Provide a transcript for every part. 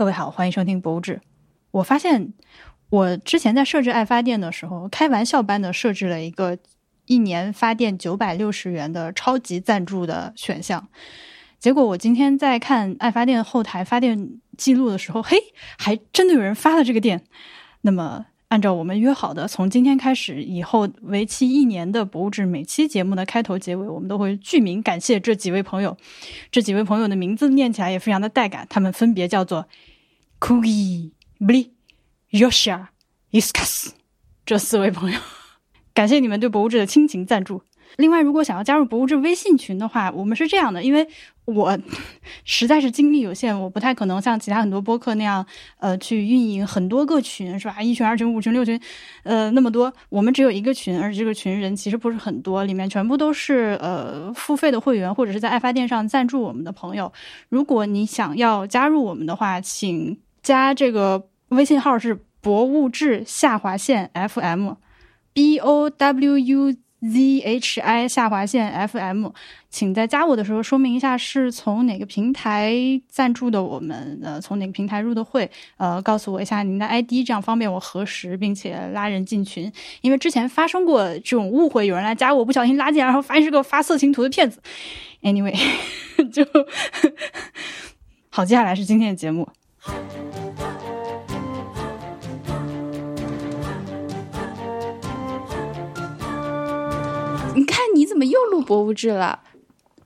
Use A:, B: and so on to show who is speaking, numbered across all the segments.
A: 各位好，欢迎收听博物志。我发现我之前在设置爱发电的时候，开玩笑般的设置了一个一年发电九百六十元的超级赞助的选项。结果我今天在看爱发电后台发电记录的时候，嘿，还真的有人发了这个电。那么。按照我们约好的，从今天开始以后为期一年的博物志，每期节目的开头、结尾，我们都会具名感谢这几位朋友。这几位朋友的名字念起来也非常的带感，他们分别叫做 Kugi、Bli、Yosha、Iskas 这四位朋友。感谢你们对博物志的亲情赞助。另外，如果想要加入博物志微信群的话，我们是这样的，因为我实在是精力有限，我不太可能像其他很多播客那样，呃，去运营很多个群，是吧？一群、二群、五群、六群，呃，那么多。我们只有一个群，而且这个群人其实不是很多，里面全部都是呃付费的会员，或者是在爱发电上赞助我们的朋友。如果你想要加入我们的话，请加这个微信号是博物志下划线 FM，B O W U。z h i 下划线 f m，请在加我的时候说明一下是从哪个平台赞助的，我们呃从哪个平台入的会，呃告诉我一下您的 I D，这样方便我核实并且拉人进群。因为之前发生过这种误会，有人来加我，不小心拉进来，然后发现是个发色情图的骗子。Anyway，就 好，接下来是今天的节目。
B: 你看，你怎么又录博物志了？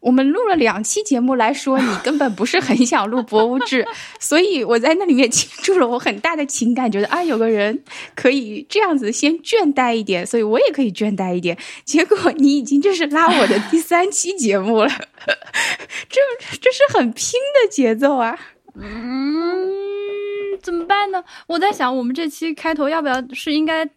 B: 我们录了两期节目来说，你根本不是很想录博物志，所以我在那里面倾注了我很大的情感，觉得啊，有个人可以这样子先倦怠一点，所以我也可以倦怠一点。结果你已经这是拉我的第三期节目了，这这是很拼的节奏啊！
A: 嗯，怎么办呢？我在想，我们这期开头要不要是应该。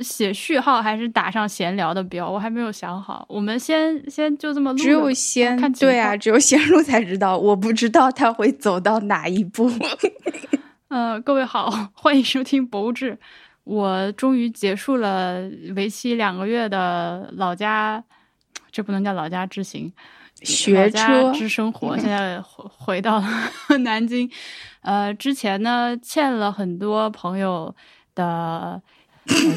A: 写序号还是打上闲聊的标，我还没有想好。我们先先就这么录，
B: 只有先对啊，只有先录才知道。我不知道他会走到哪一步。
A: 嗯，各位好，欢迎收听博物志。我终于结束了为期两个月的老家，这不能叫老家之行，
B: 学车
A: 之生活。现在回回到 南京。呃，之前呢欠了很多朋友的。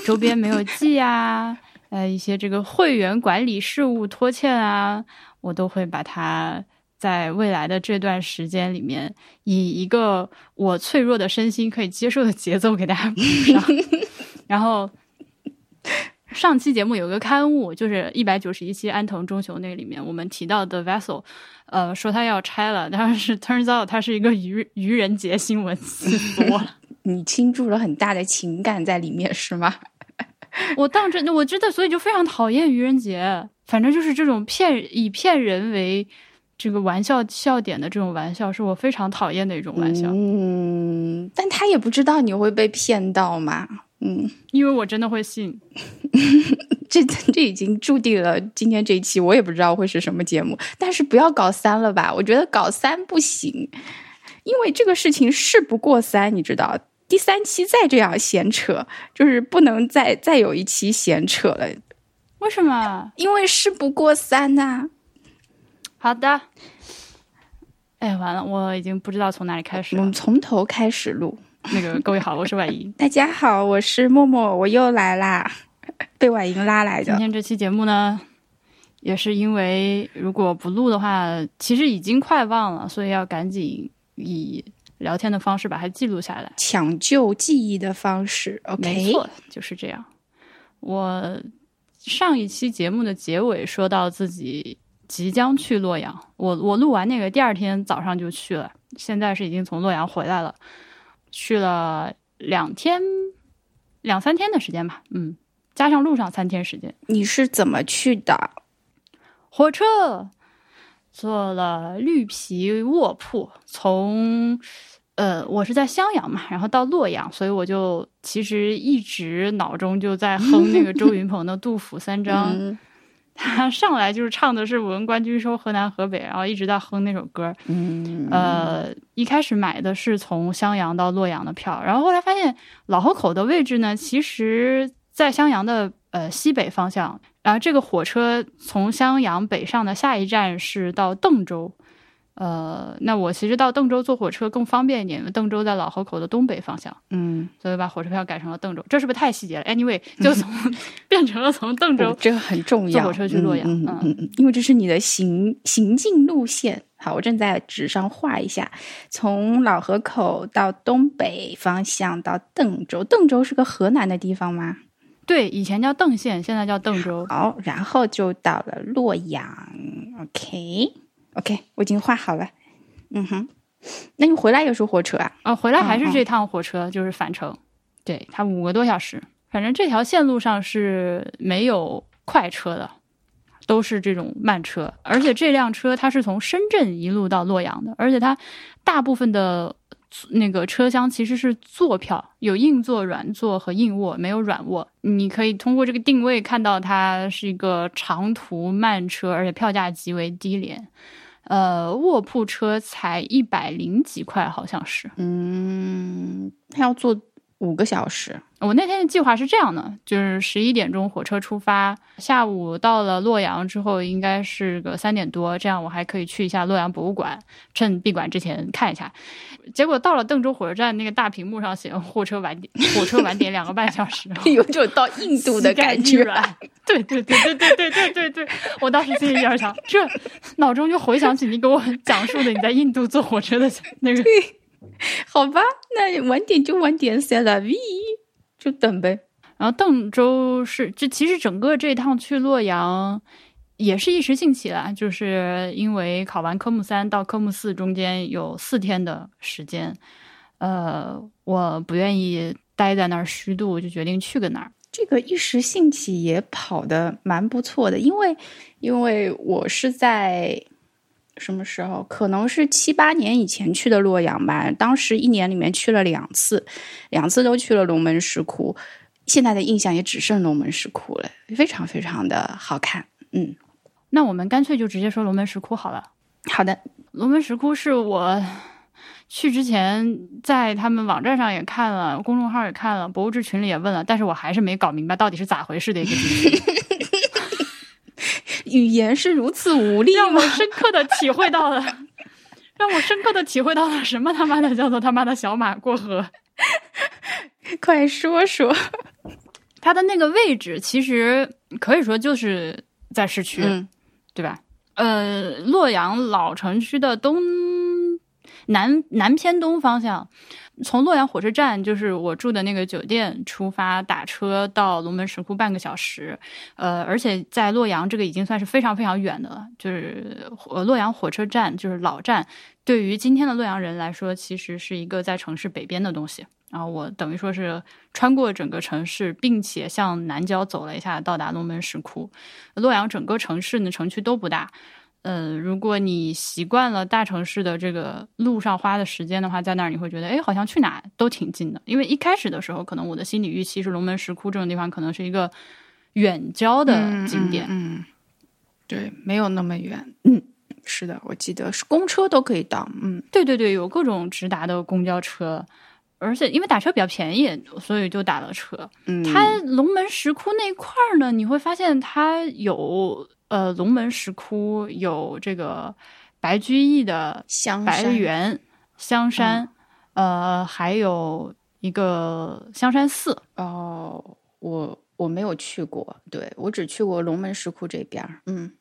A: 周边没有寄啊，呃，一些这个会员管理事务拖欠啊，我都会把它在未来的这段时间里面，以一个我脆弱的身心可以接受的节奏给大家补上。然后上期节目有个刊物，就是一百九十一期安藤忠雄那个里面，我们提到的 Vessel，呃，说他要拆了，但是 Turns out 他是一个愚愚人节新闻，死多了。
B: 你倾注了很大的情感在里面，是吗？
A: 我当真，我真的，所以就非常讨厌愚人节。反正就是这种骗以骗人为这个玩笑笑点的这种玩笑，是我非常讨厌的一种玩笑。
B: 嗯，但他也不知道你会被骗到嘛。嗯，
A: 因为我真的会信。
B: 这这已经注定了今天这一期，我也不知道会是什么节目。但是不要搞三了吧？我觉得搞三不行，因为这个事情事不过三，你知道。第三期再这样闲扯，就是不能再再有一期闲扯了。
A: 为什么？
B: 因为事不过三呐。
A: 好的。哎，完了，我已经不知道从哪里开始。
B: 我们从头开始录。
A: 那个，各位好，我是婉莹。
B: 大家好，我是默默，我又来啦，被婉莹拉来的。
A: 今天这期节目呢，也是因为如果不录的话，其实已经快忘了，所以要赶紧以。聊天的方式把它记录下来，
B: 抢救记忆的方式。OK，
A: 没错，就是这样。我上一期节目的结尾说到自己即将去洛阳，我我录完那个第二天早上就去了，现在是已经从洛阳回来了，去了两天两三天的时间吧，嗯，加上路上三天时间。
B: 你是怎么去的？
A: 火车，坐了绿皮卧铺，从。呃，我是在襄阳嘛，然后到洛阳，所以我就其实一直脑中就在哼那个周云鹏的《杜甫三章》，他 上来就是唱的是“武文官军收河南河北”，然后一直在哼那首歌。
B: 嗯，
A: 呃，一开始买的是从襄阳到洛阳的票，然后后来发现老河口的位置呢，其实在襄阳的呃西北方向，然后这个火车从襄阳北上的下一站是到邓州。呃，那我其实到邓州坐火车更方便一点，因为邓州在老河口的东北方向，
B: 嗯，
A: 所以把火车票改成了邓州。这是不是太细节了？Anyway，就从、变成了从邓州
B: 哦这个很重要。
A: 坐火车去洛阳
B: 嗯嗯
A: 嗯
B: 因为这是你的行行进路线。好，我正在纸上画一下，从老河口到东北方向到邓州。邓州是个河南的地方吗？
A: 对，以前叫邓县，现在叫邓州。
B: 好，然后就到了洛阳。OK，OK，、我已经画好了。嗯哼，那你回来也是火车啊？
A: 啊，回来还是这趟火车，就是返程。对，它五个多小时。反正这条线路上是没有快车的，都是这种慢车。而且这辆车它是从深圳一路到洛阳的，而且它大部分的那个车厢其实是坐票，有硬座、软座和硬卧，没有软卧。你可以通过这个定位看到它是一个长途慢车，而且票价极为低廉。呃，卧铺车才一百零几块，好像是。
B: 嗯，他要坐五个小时。
A: 我那天的计划是这样的，就是十一点钟火车出发，下午到了洛阳之后应该是个三点多，这样我还可以去一下洛阳博物馆，趁闭馆之前看一下。结果到了邓州火车站，那个大屏幕上写火车晚点，火车晚点两个半小时，
B: 有种到印度的感觉。
A: 对对对对对对对对对，我当时心里有想，这脑中就回想起你给我讲述的你在印度坐火车的那个。
B: 好吧，那晚点就晚点，c'est la vie，就等呗。
A: 然后邓州是，这其实整个这趟去洛阳也是一时兴起啦，就是因为考完科目三到科目四中间有四天的时间，呃，我不愿意待在那儿虚度，就决定去个那儿。
B: 这个一时兴起也跑得蛮不错的，因为因为我是在什么时候？可能是七八年以前去的洛阳吧。当时一年里面去了两次，两次都去了龙门石窟。现在的印象也只剩龙门石窟了，非常非常的好看。嗯，
A: 那我们干脆就直接说龙门石窟好了。
B: 好的，
A: 龙门石窟是我去之前在他们网站上也看了，公众号也看了，博物志群里也问了，但是我还是没搞明白到底是咋回事的一个景区。
B: 语言是如此无力
A: 让我？深刻的体会到了，让我深刻的体会到了什么他妈的叫做他妈的小马过河。
B: 快说说。
A: 它的那个位置其实可以说就是在市区，
B: 嗯
A: 对吧？呃，洛阳老城区的东南南偏东方向，从洛阳火车站，就是我住的那个酒店出发，打车到龙门石窟半个小时。呃，而且在洛阳这个已经算是非常非常远的了，就是呃洛阳火车站就是老站，对于今天的洛阳人来说，其实是一个在城市北边的东西。然后我等于说是穿过整个城市，并且向南郊走了一下，到达龙门石窟。洛阳整个城市呢，城区都不大。呃，如果你习惯了大城市的这个路上花的时间的话，在那儿你会觉得，哎，好像去哪都挺近的。因为一开始的时候，可能我的心理预期是龙门石窟这种地方可能是一个远郊的景点。
B: 嗯，嗯对，没有那么远。嗯，是的，我记得是公车都可以到。嗯，
A: 对对对，有各种直达的公交车，而且因为打车比较便宜，所以就打了车。
B: 嗯
A: 它龙门石窟那一块儿呢，你会发现它有呃龙门石窟，有这个白居易的白
B: 香山
A: 猿、香山，呃，还有一个香山寺。
B: 哦，我我没有去过，对我只去过龙门石窟这边儿。嗯，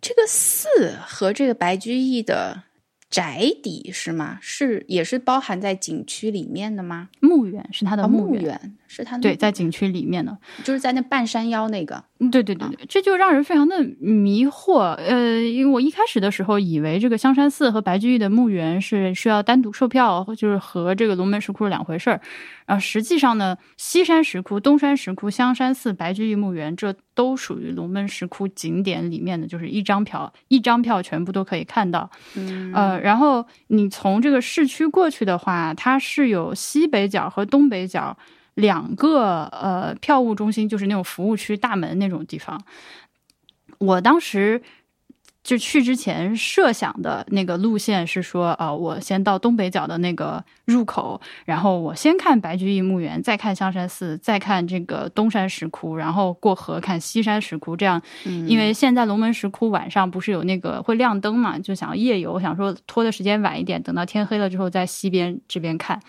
B: 这个寺和这个白居易的宅邸是吗？是也是包含在景区里面的吗？
A: 墓园是它的
B: 啊，
A: 墓园，
B: 是它的
A: 对，在景区里面的。
B: 就是在那半山腰那个。
A: 嗯对对对对，这就让人非常的迷惑。呃，因为我一开始的时候以为这个香山寺和白居易的墓园是需要单独售票，就是和这个龙门石窟是两回事儿。然后实际上呢，西山石窟、东山石窟、香山寺、白居易墓园，这都属于龙门石窟景点里面的，就是一张票，一张票全部都可以看到。
B: 嗯
A: 呃，然后你从这个市区过去的话，它是有西北角和东北角两个呃票务中心，就是那种服务区大门那种地方。我当时就去之前设想的那个路线是说，呃，我先到东北角的那个入口，然后我先看白居易墓园，再看香山寺，再看这个东山石窟，然后过河看西山石窟。这样，因为现在龙门石窟晚上不是有那个会亮灯嘛，就想要夜游，想说拖的时间晚一点，等到天黑了之后在西边这边看。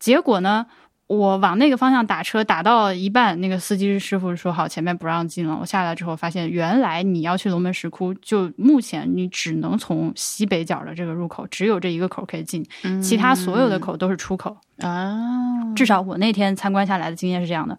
A: 结果呢？我往那个方向打车，打到一半，那个司机师傅说好前面不让进了。我下来之后发现，原来你要去龙门石窟，就目前你只能从西北角的这个入口，只有这一个口可以进，其他所有的口都是出口
B: 啊。
A: 至少我那天参观下来的经验是这样的。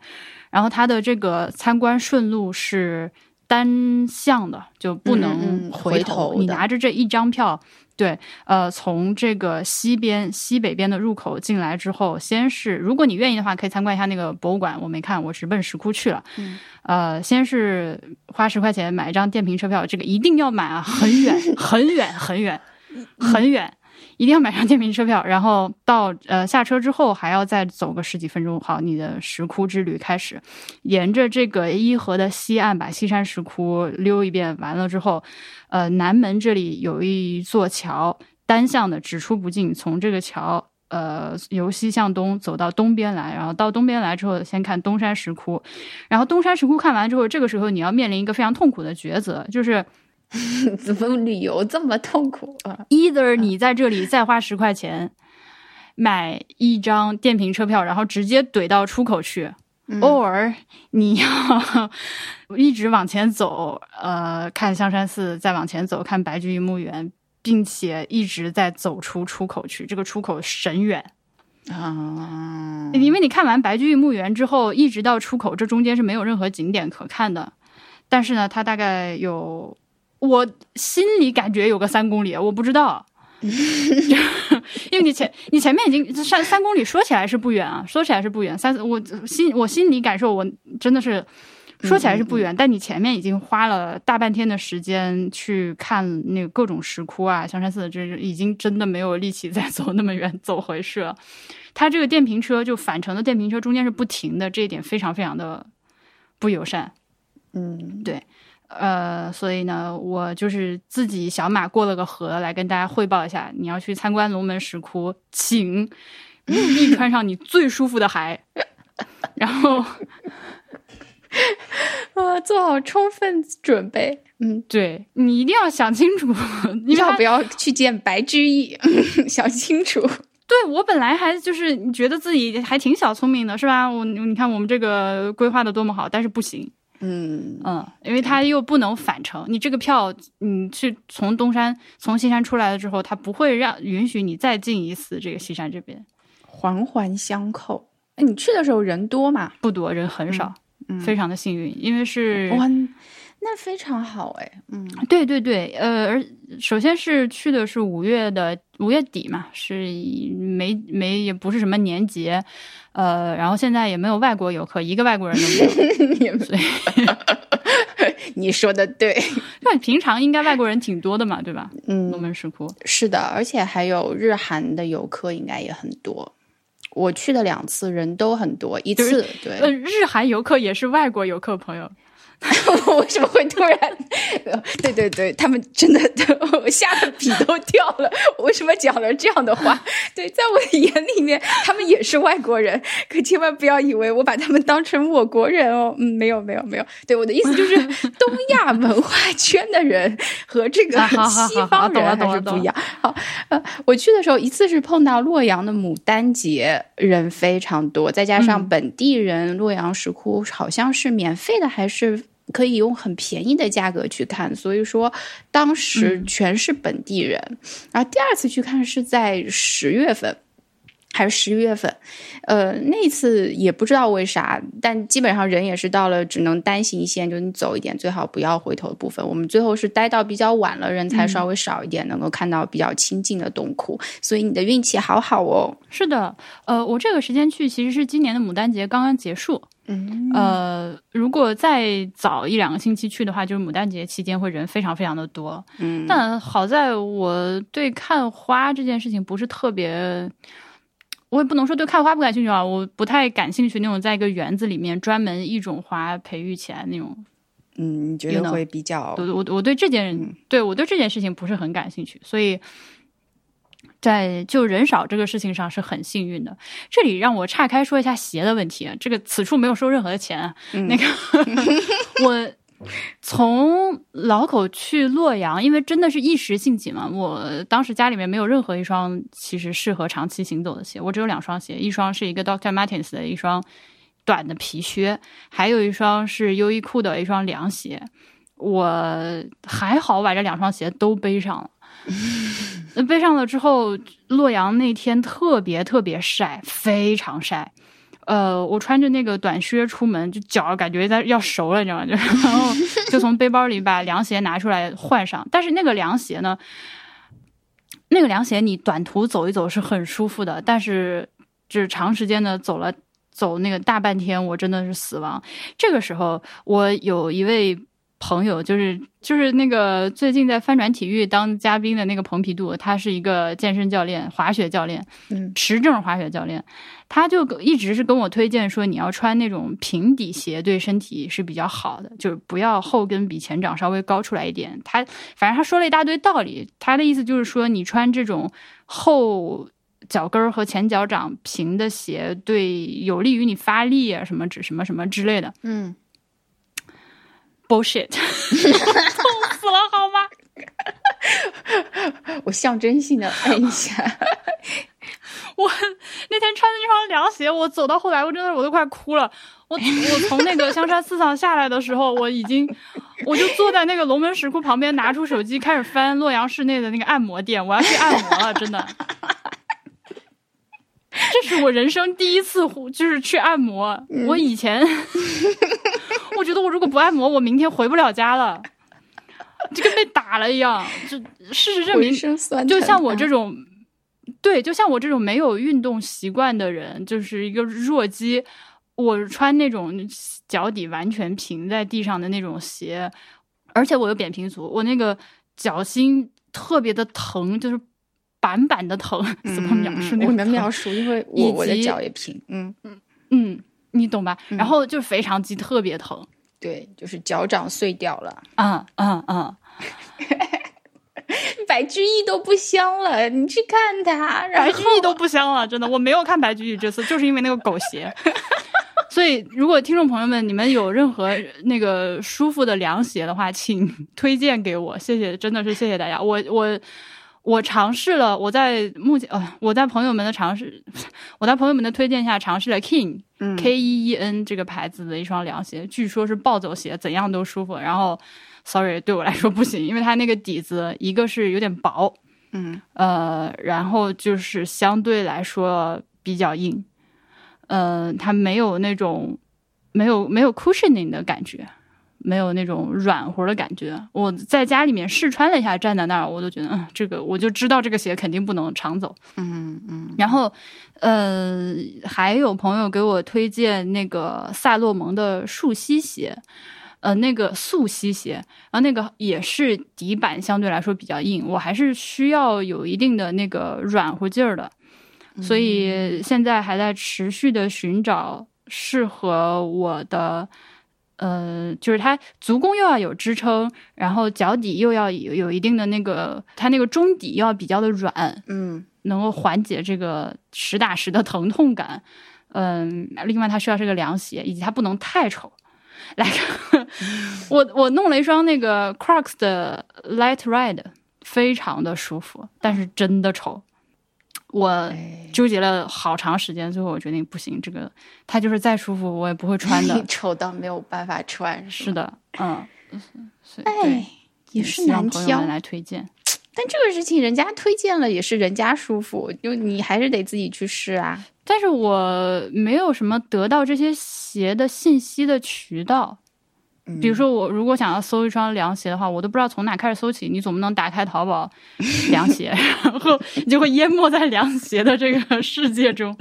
A: 然后它的这个参观顺路是单向的，就不能回
B: 头。
A: 你拿着这一张票。对，呃，从这个西边、西北边的入口进来之后，先是如果你愿意的话，可以参观一下那个博物馆。我没看，我直奔石窟去了。
B: 嗯，
A: 呃，先是花十块钱买一张电瓶车票，这个一定要买啊，很远，很远，很远，很远。一定要买上电瓶车票，然后到呃下车之后还要再走个十几分钟，好，你的石窟之旅开始。沿着这个伊河的西岸，把西山石窟溜一遍，完了之后，呃，南门这里有一座桥，单向的，只出不进。从这个桥，呃，由西向东走到东边来，然后到东边来之后，先看东山石窟。然后东山石窟看完之后，这个时候你要面临一个非常痛苦的抉择，就是。
B: 怎么旅游这么痛苦啊
A: ？Either 你在这里再花十块钱买一张电瓶车票，然后直接怼到出口去；，or 你要 一直往前走，呃，看香山寺，再往前走看白居易墓园，并且一直在走出出口去。这个出口神远
B: 啊！
A: 因为你看完白居易墓园之后，一直到出口，这中间是没有任何景点可看的。但是呢，它大概有。我心里感觉有个三公里，我不知道，因为你前你前面已经三三公里，说起来是不远啊，说起来是不远。三我心我心里感受，我真的是说起来是不远，但你前面已经花了大半天的时间去看那个各种石窟啊，香山寺，这已经真的没有力气再走那么远走回去了。它这个电瓶车就返程的电瓶车中间是不停的，这一点非常非常的不友善。
B: 嗯，
A: 对。呃，所以呢，我就是自己小马过了个河来跟大家汇报一下。你要去参观龙门石窟，请务必穿上你最舒服的鞋，然后
B: 啊，做好充分准备。
A: 嗯，对你一定要想清楚，
B: 要不要去见白居易？想清楚。
A: 对我本来还就是你觉得自己还挺小聪明的，是吧？我你看我们这个规划的多么好，但是不行。
B: 嗯
A: 嗯，因为它又不能返程，你这个票，你去从东山从西山出来了之后，它不会让允许你再进一次这个西山这边，
B: 环环相扣。哎，你去的时候人多吗？
A: 不多，人很少，非常的幸运，因为是
B: 哇，那非常好哎，嗯，
A: 对对对，呃，而首先是去的是五月的五月底嘛，是没没也不是什么年节。呃，然后现在也没有外国游客，一个外国人都没有。所以
B: 你说的对，
A: 那平常应该外国人挺多的嘛，对吧？
B: 嗯，
A: 龙门石窟
B: 是的，而且还有日韩的游客，应该也很多。我去的两次，人都很多，一次对。
A: 呃，日韩游客也是外国游客朋友。
B: 为什么会突然？对对对，他们真的，我吓得笔都掉了。我为什么讲了这样的话？对，在我的眼里面，他们也是外国人，可千万不要以为我把他们当成我国人哦。嗯，没有没有没有。对，我的意思就是，东亚文化圈的人和这个西方人还是不一样。好，呃，我去的时候，一次是碰到洛阳的牡丹节，人非常多，再加上本地人，洛阳石窟好像是免费的，还是？可以用很便宜的价格去看，所以说当时全是本地人。然后第二次去看是在十月份还是十一月份，呃，那次也不知道为啥，但基本上人也是到了只能单行线，就你走一点，最好不要回头的部分。我们最后是待到比较晚了，人才稍微少一点，能够看到比较清静的洞窟。所以你的运气好好哦。
A: 是的，呃，我这个时间去其实是今年的牡丹节刚刚结束。
B: 嗯，
A: 呃，如果再早一两个星期去的话，就是牡丹节期间会人非常非常的多。
B: 嗯，
A: 但好在我对看花这件事情不是特别，我也不能说对看花不感兴趣啊，我不太感兴趣那种在一个园子里面专门一种花培育起来那种
B: 嗯，你觉得会比较
A: 我我我对这件对我对这件事情不是很感兴趣，所以在就人少这个事情上是很幸运的。这里让我岔开说一下鞋的问题，啊这个此处没有收任何的钱啊。那个 我从老口去洛阳，因为真的是一时兴起嘛，我当时家里面没有任何一双其实适合长期行走的鞋，我只有两双鞋，一双是一个 Doctor Martens 的一双短的皮靴，还有一双是优衣库的一双凉鞋。我还好把这两双鞋都背上了。呃 背上了之后，洛阳那天特别特别晒，非常晒。呃，我穿着那个短靴出门，就脚感觉在要熟了，你知道吗？就然后就从背包里把凉鞋拿出来换上。但是那个凉鞋呢，那个凉鞋你短途走一走是很舒服的，但是就是长时间的走了走那个大半天，我真的是死亡。这个时候，我有一位朋友，就是就是那个最近在翻转体育当嘉宾的那个蓬皮杜，他是一个健身教练、滑雪教练，
B: 嗯
A: 持证滑雪教练，他就一直是跟我推荐说，你要穿那种平底鞋，对身体是比较好的，就是不要后跟比前掌稍微高出来一点。他反正他说了一大堆道理，他的意思就是说，你穿这种后。脚跟儿和前脚掌平的鞋，对有利于你发力啊，什么指什么什么之类的。
B: 嗯，
A: bullshit，痛死了好吗？
B: 我象征性的按一下，
A: 我那天穿的那双凉鞋，我走到后来，我真的我都快哭了。我我从那个香山寺上下来的时候，我已经我就坐在那个龙门石窟旁边，拿出手机开始翻洛阳市内的那个按摩店，我要去按摩了，真的。这是我人生第一次就是去按摩。我以前 我觉得我如果不按摩，我明天回不了家了，就跟被打了一样。就事实证明就像我这种，对，就像我这种没有运动习惯的人，就是一个弱鸡。我穿那种脚底完全平在地上的那种鞋，而且我有扁平足，我那个脚心特别的疼，就是板板的疼，怎么描述那个我
B: 能描述，因为我我的脚也平，嗯，
A: 嗯嗯，你懂吧？然后就是腓肠肌特别疼，
B: 对，就是脚掌碎掉了，
A: 嗯嗯嗯，
B: 白居易都不香了，你去看他，然后
A: 白居易都不香了，真的，我没有看白居易这次，就是因为那个狗鞋。所以，如果听众朋友们你们有任何那个舒服的凉鞋的话，请推荐给我，谢谢，真的是谢谢大家。我我我尝试了，我在目前呃，我在朋友们的尝试，我在朋友们的推荐下尝试了 King、
B: 嗯。
A: K E E N 这个牌子的一双凉鞋，据说是暴走鞋，怎样都舒服。然后，sorry 对我来说不行，因为它那个底子一个是有点薄，
B: 嗯。
A: 呃，然后就是相对来说比较硬，呃，它没有那种没有没有 cushioning 的感觉，没有那种软和的感觉。我在家里面试穿了一下，站在那儿，我都觉得，嗯，这个我就知道这个鞋肯定不能常走。
B: 嗯嗯
A: 然后，呃，还有朋友给我推荐那个萨洛蒙的树溪鞋，呃，那个素溪鞋，然后那个也是底板相对来说比较硬，我还是需要有一定的那个软和劲儿的，所以现在还在持续的寻找适合我的。呃，就是它足弓又要有支撑，然后脚底又要有有一定的那个，它那个中底又要比较的软，
B: 嗯
A: 能够缓解这个实打实的疼痛感。嗯，另外它需要是个凉鞋，以及它不能太丑。来，我我弄了一双那个 Crocs 的 Light Ride，非常的舒服，但是真的丑。我
B: 哎
A: 纠结了好长时间，最后我决定不行，这个它就是再舒服我也不会穿的。
B: 丑到没有办法穿，
A: 是的，嗯，
B: 哎，也是难挑。
A: 来推荐。
B: 但这个事情人家推荐了，也是人家舒服，就你还是得自己去试啊。
A: 但是我没有什么得到这些鞋的信息的渠道。比如说，我如果想要搜一双凉鞋的话，我都不知道从哪开始搜起。你总不能打开淘宝 凉鞋，然后你就会淹没在凉鞋的这个世界中。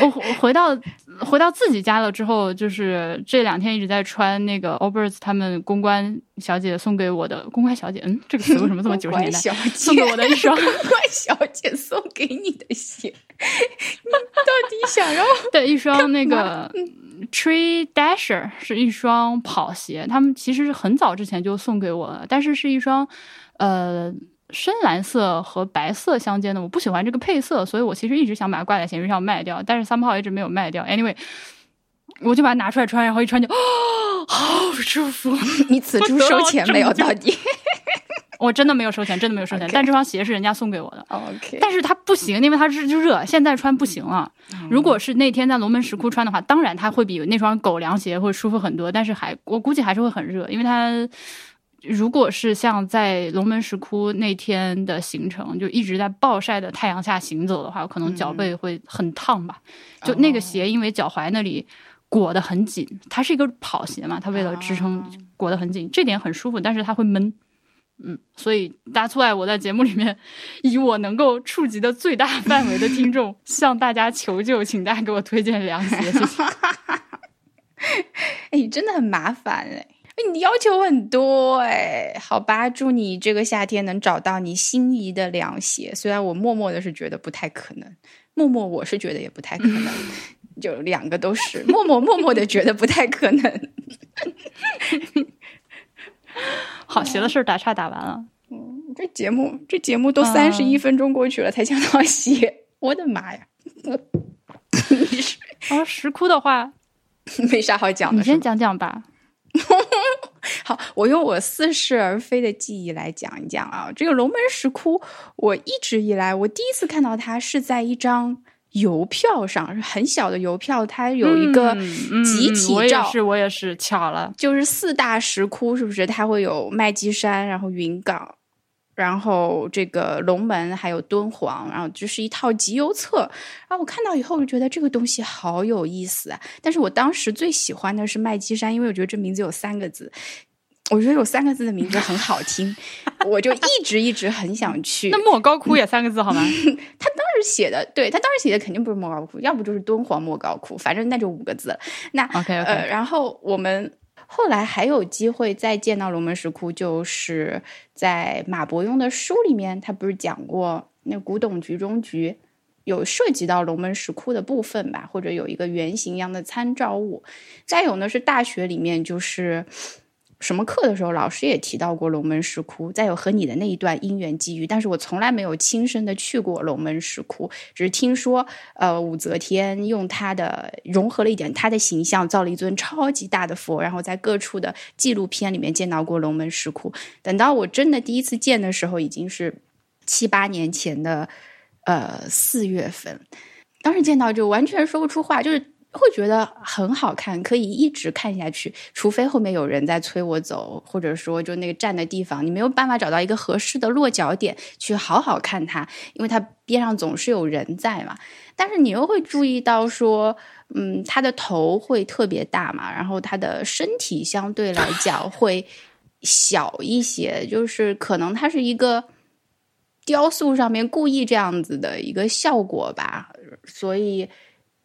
A: 我回回到回到自己家了之后，就是这两天一直在穿那个 Allbirds 他们公关小姐送给我的公关小姐，嗯，这个词为什么这么九十年代？
B: 小
A: 送给我的一双
B: 公关小姐送给你的鞋，你到底想要？
A: 对，一双那个 Tree Dasher 是一双跑鞋，他们其实是很早之前就送给我了，但是是一双呃深蓝色和白色相间的，我不喜欢这个配色，所以我其实一直想把它挂在闲鱼上卖掉，但是三炮一直没有卖掉。Anyway，我就把它拿出来穿，然后一穿就，哦，好舒服。
B: 你此处收钱没有？到底？
A: 我真的没有收钱，真的没有收钱。但这双鞋是人家送给我的。
B: OK，
A: 但是它不行，因为它是就热，现在穿不行了。如果是那天在龙门石窟穿的话，当然它会比那双狗粮鞋会舒服很多，但是还我估计还是会很热，因为它如果是像在龙门石窟那天的行程，就一直在暴晒的太阳下行走的话，可能脚背会很烫吧。就那个鞋，因为脚踝那里裹得很紧，它是一个跑鞋嘛，它为了支撑裹得很紧，这点很舒服，但是它会闷。嗯，所以大出来，我在节目里面以我能够触及的最大范围的听众向大家求救，请大家给我推荐凉鞋。谢谢。
B: 哎，真的很麻烦哎，哎，你要求很多哎。好吧，祝你这个夏天能找到你心仪的凉鞋。虽然我默默的是觉得不太可能，默默我是觉得也不太可能，就两个都是默默默默的觉得不太可能。
A: 好，鞋的事儿打岔打完了。
B: 嗯，这节目这节目都三十一分钟过去了，才讲到鞋，我的妈呀！
A: 啊，石窟的话
B: 没啥好讲的，
A: 你先讲讲吧。
B: 好，我用我似是而非的记忆来讲一讲啊。这个龙门石窟，我一直以来我第一次看到它是在一张。邮票上是很小的邮票，它有一个集体照。
A: 我也是我也是巧了，
B: 就是四大石窟，是不是？它会有麦积山，然后云冈，然后这个龙门，还有敦煌，然后就是一套集邮册。然后我看到以后，就觉得这个东西好有意思啊！但是我当时最喜欢的是麦积山，因为我觉得这名字有三个字。我觉得有三个字的名字很好听，我就一直一直很想去。
A: 那莫高窟也三个字好吗？
B: 他当时写的，对他当时写的肯定不是莫高窟，要不就是敦煌莫高窟，反正那就五个字。那
A: OK OK。
B: 呃，然后我们后来还有机会再见到龙门石窟，就是在马伯庸的书里面，他不是讲过那古董局中局有涉及到龙门石窟的部分吧，或者有一个圆形一样的参照物。再有呢，是大学里面就是。什么课的时候，老师也提到过龙门石窟。再有和你的那一段因缘际遇，但是我从来没有亲身的去过龙门石窟，只是听说，呃，武则天用他的融合了一点他的形象，造了一尊超级大的佛，然后在各处的纪录片里面见到过龙门石窟。等到我真的第一次见的时候，已经是七八年前的，呃，四月份，当时见到就完全说不出话，就是。会觉得很好看，可以一直看下去，除非后面有人在催我走，或者说就那个站的地方，你没有办法找到一个合适的落脚点去好好看它，因为它边上总是有人在嘛。但是你又会注意到说，嗯，它的头会特别大嘛，然后它的身体相对来讲会小一些，就是可能它是一个雕塑上面故意这样子的一个效果吧，所以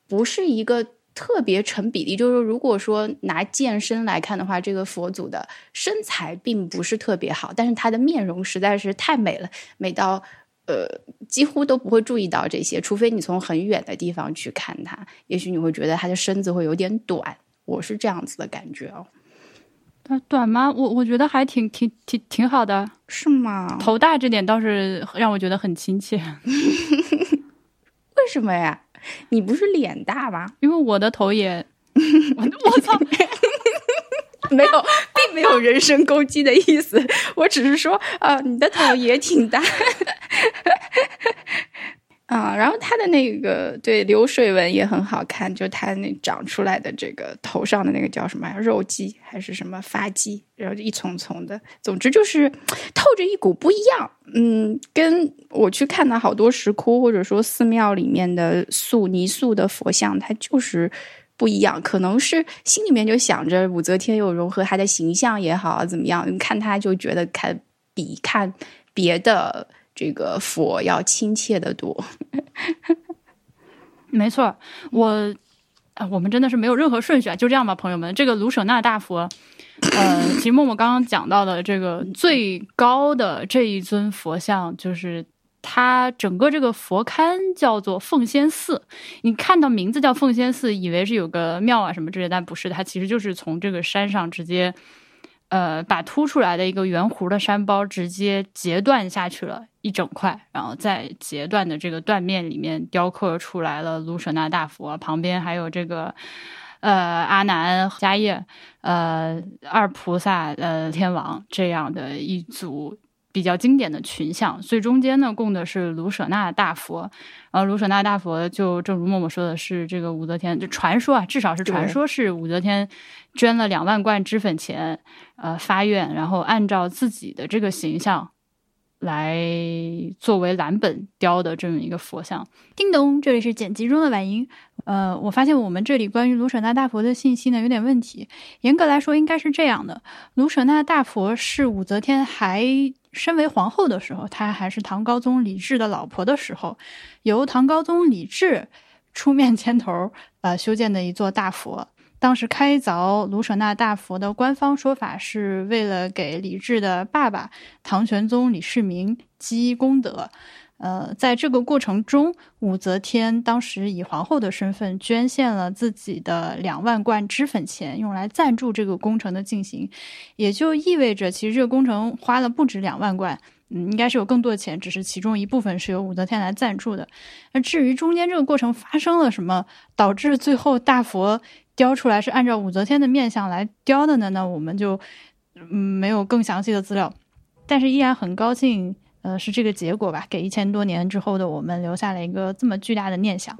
B: 不是一个。特别成比例，就是说，如果说拿健身来看的话，这个佛祖的身材并不是特别好，但是他的面容实在是太美了，美到呃几乎都不会注意到这些，除非你从很远的地方去看他，也许你会觉得他的身子会有点短，我是这样子的感觉哦。
A: 他短吗？我我觉得还挺挺挺挺好的，
B: 是吗？
A: 头大这点倒是让我觉得很亲切。
B: 为什么呀？你不是脸大吗？
A: 因为我的头也 我操，
B: 没有，并没有人身攻击的意思。我只是说，呃，你的头也挺大。啊，然后他的那个对流水纹也很好看，就他那长出来的这个头上的那个叫什么？肉髻还是什么发髻？然后一丛丛的，总之就是透着一股不一样。嗯，跟我去看的好多石窟或者说寺庙里面的塑泥塑的佛像，它就是不一样。可能是心里面就想着武则天有融合她的形象也好，怎么样？看他就觉得看比看别的。这个佛要亲切的多，
A: 没错，我啊，我们真的是没有任何顺序啊，就这样吧，朋友们。这个卢舍那大佛，呃，其实默默刚刚讲到的这个最高的这一尊佛像，就是它整个这个佛龛叫做奉仙寺。你看到名字叫奉仙寺，以为是有个庙啊什么之类，但不是，它其实就是从这个山上直接，呃，把凸出来的一个圆弧的山包直接截断下去了一整块，然后在截断的这个断面里面雕刻出来了卢舍那大佛，旁边还有这个。呃，阿难、迦叶、呃，二菩萨、呃，天王这样的一组比较经典的群像，最中间呢供的是卢舍那大佛，然后卢舍那大佛就正如默默说的是，这个武则天就传说啊，至少是传说是武则天捐了两万贯脂粉钱，呃，发愿，然后按照自己的这个形象。来作为蓝本雕的这么一个佛像。叮咚，这里是剪辑中的晚音。呃，我发现我们这里关于卢舍那大佛的信息呢有点问题。严格来说，应该是这样的：卢舍那大佛是武则天还身为皇后的时候，她还是唐高宗李治的老婆的时候，由唐高宗李治出面牵头呃修建的一座大佛。当时开凿卢舍那大佛的官方说法是为了给李治的爸爸唐玄宗李世民积功德。呃，在这个过程中，武则天当时以皇后的身份捐献了自己的两万贯脂粉钱，用来赞助这个工程的进行，也就意味着其实这个工程花了不止两万贯，嗯，应该是有更多的钱，只是其中一部分是由武则天来赞助的。那至于中间这个过程发生了什么，导致最后大佛。雕出来是按照武则天的面相来雕的呢，那我们就嗯没有更详细的资料，但是依然很高兴，呃，是这个结果吧，给一千多年之后的我们留下了一个这么巨大的念想。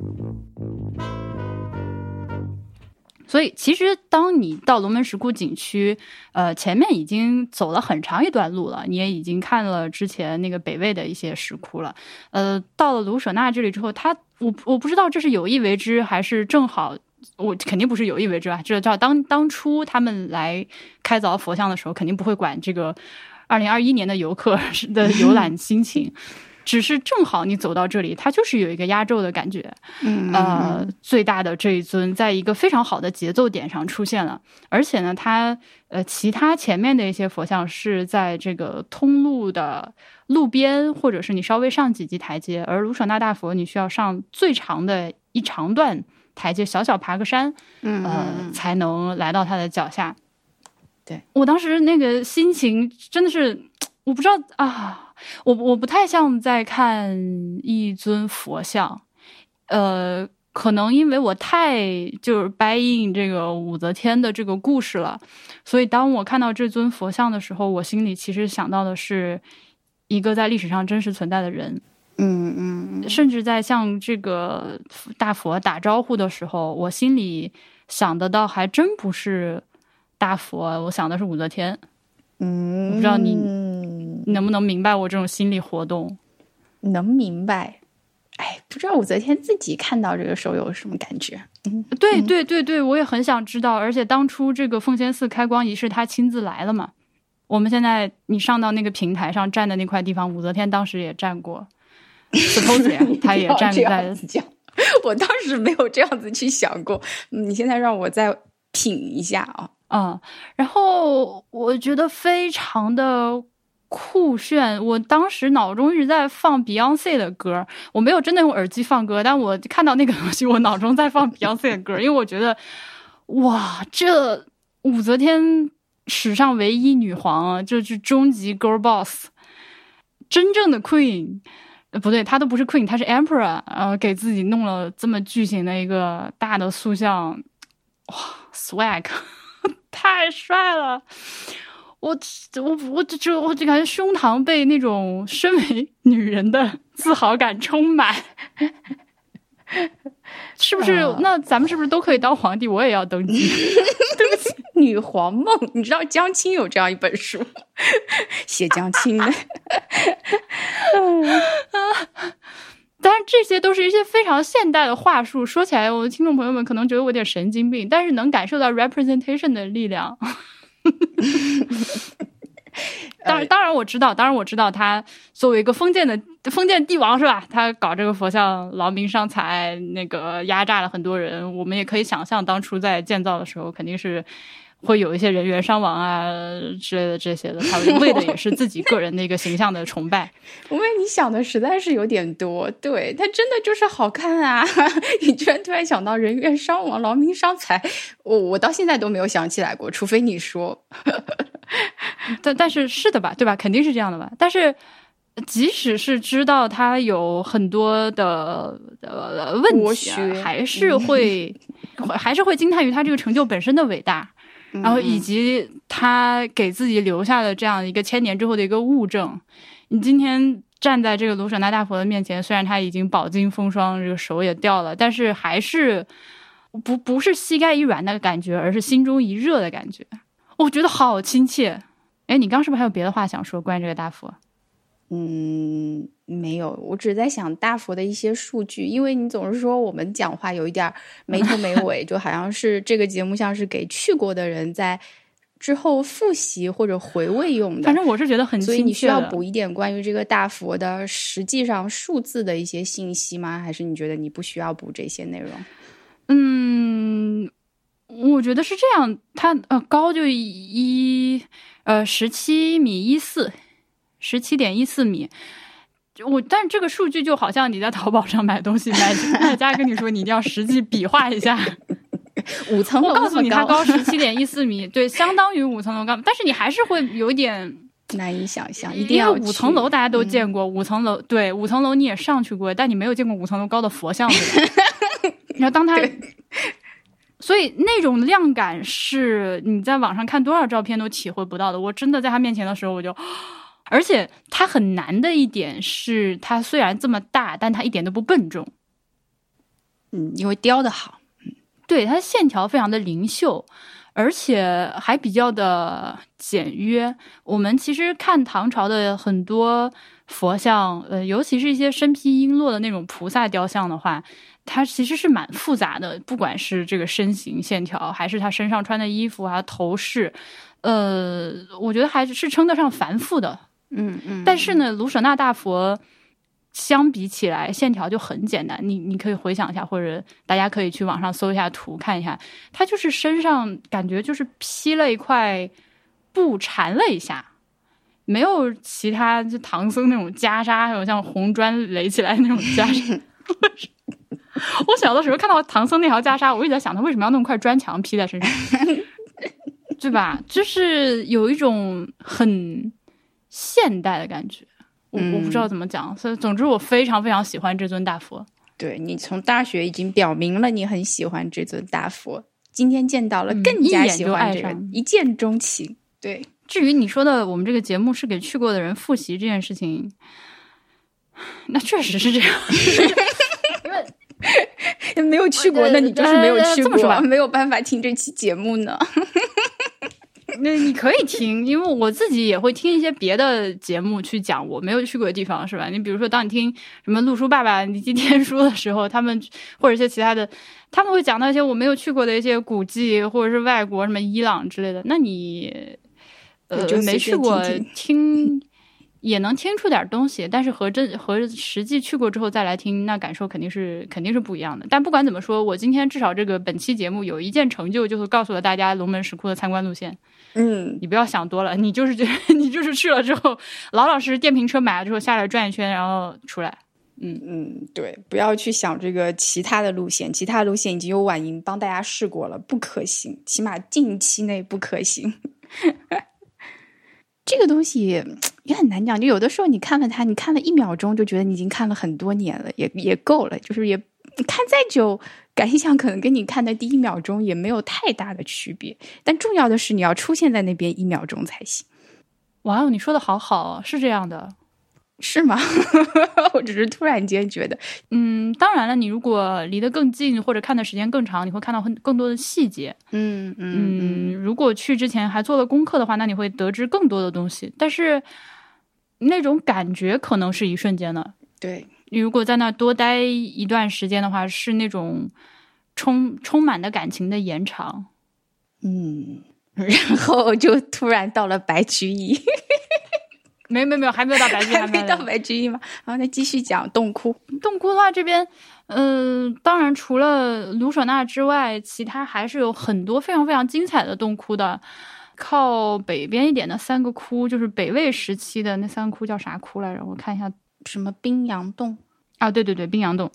A: 所以，其实当你到龙门石窟景区，呃，前面已经走了很长一段路了，你也已经看了之前那个北魏的一些石窟了，呃，到了卢舍那这里之后，他我我不知道这是有意为之还是正好。我肯定不是有意为之啊！这叫当当初他们来开凿佛像的时候，肯定不会管这个二零二一年的游客 的游览心情，只是正好你走到这里，它就是有一个压轴的感觉。
B: 嗯，
A: 呃，最大的这一尊，在一个非常好的节奏点上出现了，而且呢，它呃，其他前面的一些佛像是在这个通路的路边，或者是你稍微上几级台阶，而卢舍那大佛你需要上最长的一长段。台阶小小爬个山，
B: 嗯
A: 呃，才能来到它的脚下。
B: 对。
A: 我当时那个心情真的是，我不知道啊，我我不太像在看一尊佛像，呃，可能因为我太就是掰印这个武则天的这个故事了，所以当我看到这尊佛像的时候，我心里其实想到的是一个在历史上真实存在的人。
B: 嗯嗯，
A: 甚至在向这个大佛打招呼的时候，我心里想的倒还真不是大佛，我想的是武则天。
B: 嗯，
A: 我不知道你能不能明白我这种心理活动？
B: 能明白。哎，不知道武则天自己看到这个时候有什么感觉？嗯，
A: 对对对对，我也很想知道。而且当初这个奉先寺开光仪式，他亲自来了嘛？我们现在你上到那个平台上站的那块地方，武则天当时也站过。suppose 呀，他也站在
B: 讲，我当时没有这样子去想过。你现在让我再品一下啊，
A: 嗯，然后我觉得非常的酷炫。我当时脑中一直在放 Beyonce 的歌，我没有真的用耳机放歌，但我看到那个东西，我脑中在放 Beyonce 的歌，因为我觉得，哇，这武则天史上唯一女皇啊，就是终极 girl boss，真正的 queen。呃，不对，她都不是 queen，她是 emperor，呃，给自己弄了这么巨型的一个大的塑像，哇，swag，太帅了！我我我就我就感觉胸膛被那种身为女人的自豪感充满，是不是？那咱们是不是都可以当皇帝？我也要登基。
B: 对不起，女皇梦，你知道江青有这样一本书，写江青的。
A: 当然，这些都是一些非常现代的话术。说起来，我的听众朋友们可能觉得我有点神经病，但是能感受到 representation 的力量。当然，当然我知道，当然我知道，他作为一个封建的封建帝王是吧？他搞这个佛像劳民伤财，那个压榨了很多人。我们也可以想象，当初在建造的时候，肯定是会有一些人员伤亡啊之类的这些的，他为的也是自己个人的一个形象的崇拜。
B: 因为你想的实在是有点多，对他真的就是好看啊！你居然突然想到人员伤亡、劳民伤财，我我到现在都没有想起来过，除非你说。
A: 但但是是的吧，对吧？肯定是这样的吧。但是即使是知道他有很多的呃问题，还是会还是会惊叹于他这个成就本身的伟大，然后以及他给自己留下的这样一个千年之后的一个物证。你今天站在这个卢舍那大佛的面前，虽然他已经饱经风霜，这个手也掉了，但是还是不不是膝盖一软的感觉，而是心中一热的感觉。我觉得好亲切。哎，你刚是不是还有别的话想说关于这个大佛？
B: 嗯，没有，我只是在想大佛的一些数据，因为你总是说我们讲话有一点 没头没尾，就好像是这个节目像是给去过的人在之后复习或者回味用的。
A: 反正我是觉得很，
B: 所以你需要补一点关于这个大佛的实际上数字的一些信息吗？还是你觉得你不需要补这些内容？
A: 嗯。我觉得是这样，它呃高就一呃十七米一四，十七点一四米。我但是这个数据就好像你在淘宝上买东西，买卖家跟你说你一定要实际比划一下，
B: 五层楼。
A: 我告诉你，它高十七点一四米，对，相当于五层楼高。但是你还是会有点
B: 难以想象，一定要
A: 五层楼大家都见过，五层楼对五层楼你也上去过，但你没有见过五层楼高的佛像。然后当他。所以那种量感是你在网上看多少照片都体会不到的。我真的在他面前的时候，我就，而且它很难的一点是，它虽然这么大，但它一点都不笨重。
B: 嗯，因为雕的好。
A: 嗯，对，它的线条非常的灵秀，而且还比较的简约。我们其实看唐朝的很多佛像，呃，尤其是一些身披璎珞的那种菩萨雕像的话。它其实是蛮复杂的，不管是这个身形线条，还是他身上穿的衣服啊、头饰，呃，我觉得还是称得上繁复的。
B: 嗯嗯。
A: 但是呢，卢舍那大佛相比起来，线条就很简单。你你可以回想一下，或者大家可以去网上搜一下图看一下，它就是身上感觉就是披了一块布缠了一下，没有其他就唐僧那种袈裟，还有像红砖垒起来那种袈裟。我小的时候看到唐僧那条袈裟，我一直在想他为什么要弄块砖墙披在身上，对吧？就是有一种很现代的感觉，我我不知道怎么讲，所以总之我非常非常喜欢这尊大佛。
B: 对你从大学已经表明了你很喜欢这尊大佛，今天见到了更加喜欢这个，一见钟情。对，
A: 至于你说的我们这个节目是给去过的人复习这件事情，那确实是这样。
B: 因 为没有去过，那你就是没有去过，没有办法听这期节目呢。
A: 那你可以听，因为我自己也会听一些别的节目去讲我没有去过的地方，是吧？你比如说，当你听什么陆叔爸爸你今天说的时候，他们或者一些其他的，他们会讲到一些我没有去过的一些古迹，或者是外国什么伊朗之类的。那你呃没去过听。也能听出点东西，但是和真和实际去过之后再来听，那感受肯定是肯定是不一样的。但不管怎么说，我今天至少这个本期节目有一件成就，就是告诉了大家龙门石窟的参观路线。
B: 嗯，
A: 你不要想多了，你就是觉得 你就是去了之后，老老实实电瓶车买了之后下来转一圈，然后出来。
B: 嗯嗯，对，不要去想这个其他的路线，其他路线已经有婉莹帮大家试过了，不可行，起码近期内不可行。这个东西也很难讲，就有的时候你看了它，你看了一秒钟就觉得你已经看了很多年了，也也够了。就是也看再久，感想可能跟你看的第一秒钟也没有太大的区别。但重要的是你要出现在那边一秒钟才行。
A: 哇哦，你说的好好，是这样的。
B: 是吗？我只是突然间觉得，
A: 嗯，当然了，你如果离得更近或者看的时间更长，你会看到很更多的细节。
B: 嗯嗯，
A: 如果去之前还做了功课的话，那你会得知更多的东西。但是那种感觉可能是一瞬间的。
B: 对，
A: 你如果在那多待一段时间的话，是那种充充满的感情的延长。
B: 嗯，然后就突然到了白居易。
A: 没没没有，还没有到白居易，
B: 还没到白居易吗？然后再继续讲洞窟。
A: 洞窟的话，这边，嗯，当然除了卢舍那之外，其他还是有很多非常非常精彩的洞窟的。靠北边一点的三个窟，就是北魏时期的那三个窟，叫啥窟来着？我看一下，
B: 什么冰阳洞
A: 啊？对对对，冰阳洞。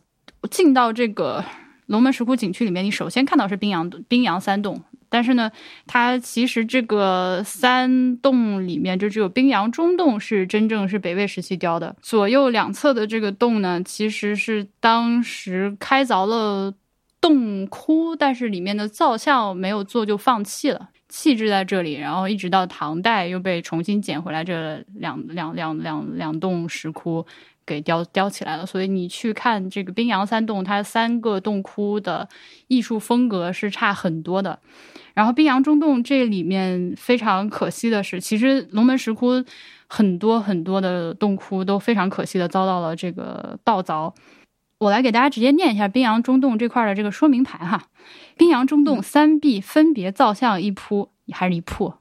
A: 进到这个龙门石窟景区里面，你首先看到是冰阳冰阳三洞。但是呢，它其实这个三洞里面就只有冰阳中洞是真正是北魏时期雕的，左右两侧的这个洞呢，其实是当时开凿了洞窟，但是里面的造像没有做就放弃了，弃置在这里，然后一直到唐代又被重新捡回来，这两两两两两洞石窟给雕雕起来了。所以你去看这个冰阳三洞，它三个洞窟的艺术风格是差很多的。然后冰阳中洞这里面非常可惜的是，其实龙门石窟很多很多的洞窟都非常可惜的遭到了这个盗凿。我来给大家直接念一下冰阳中洞这块的这个说明牌哈。冰阳中洞三壁分别造像一铺还是一铺，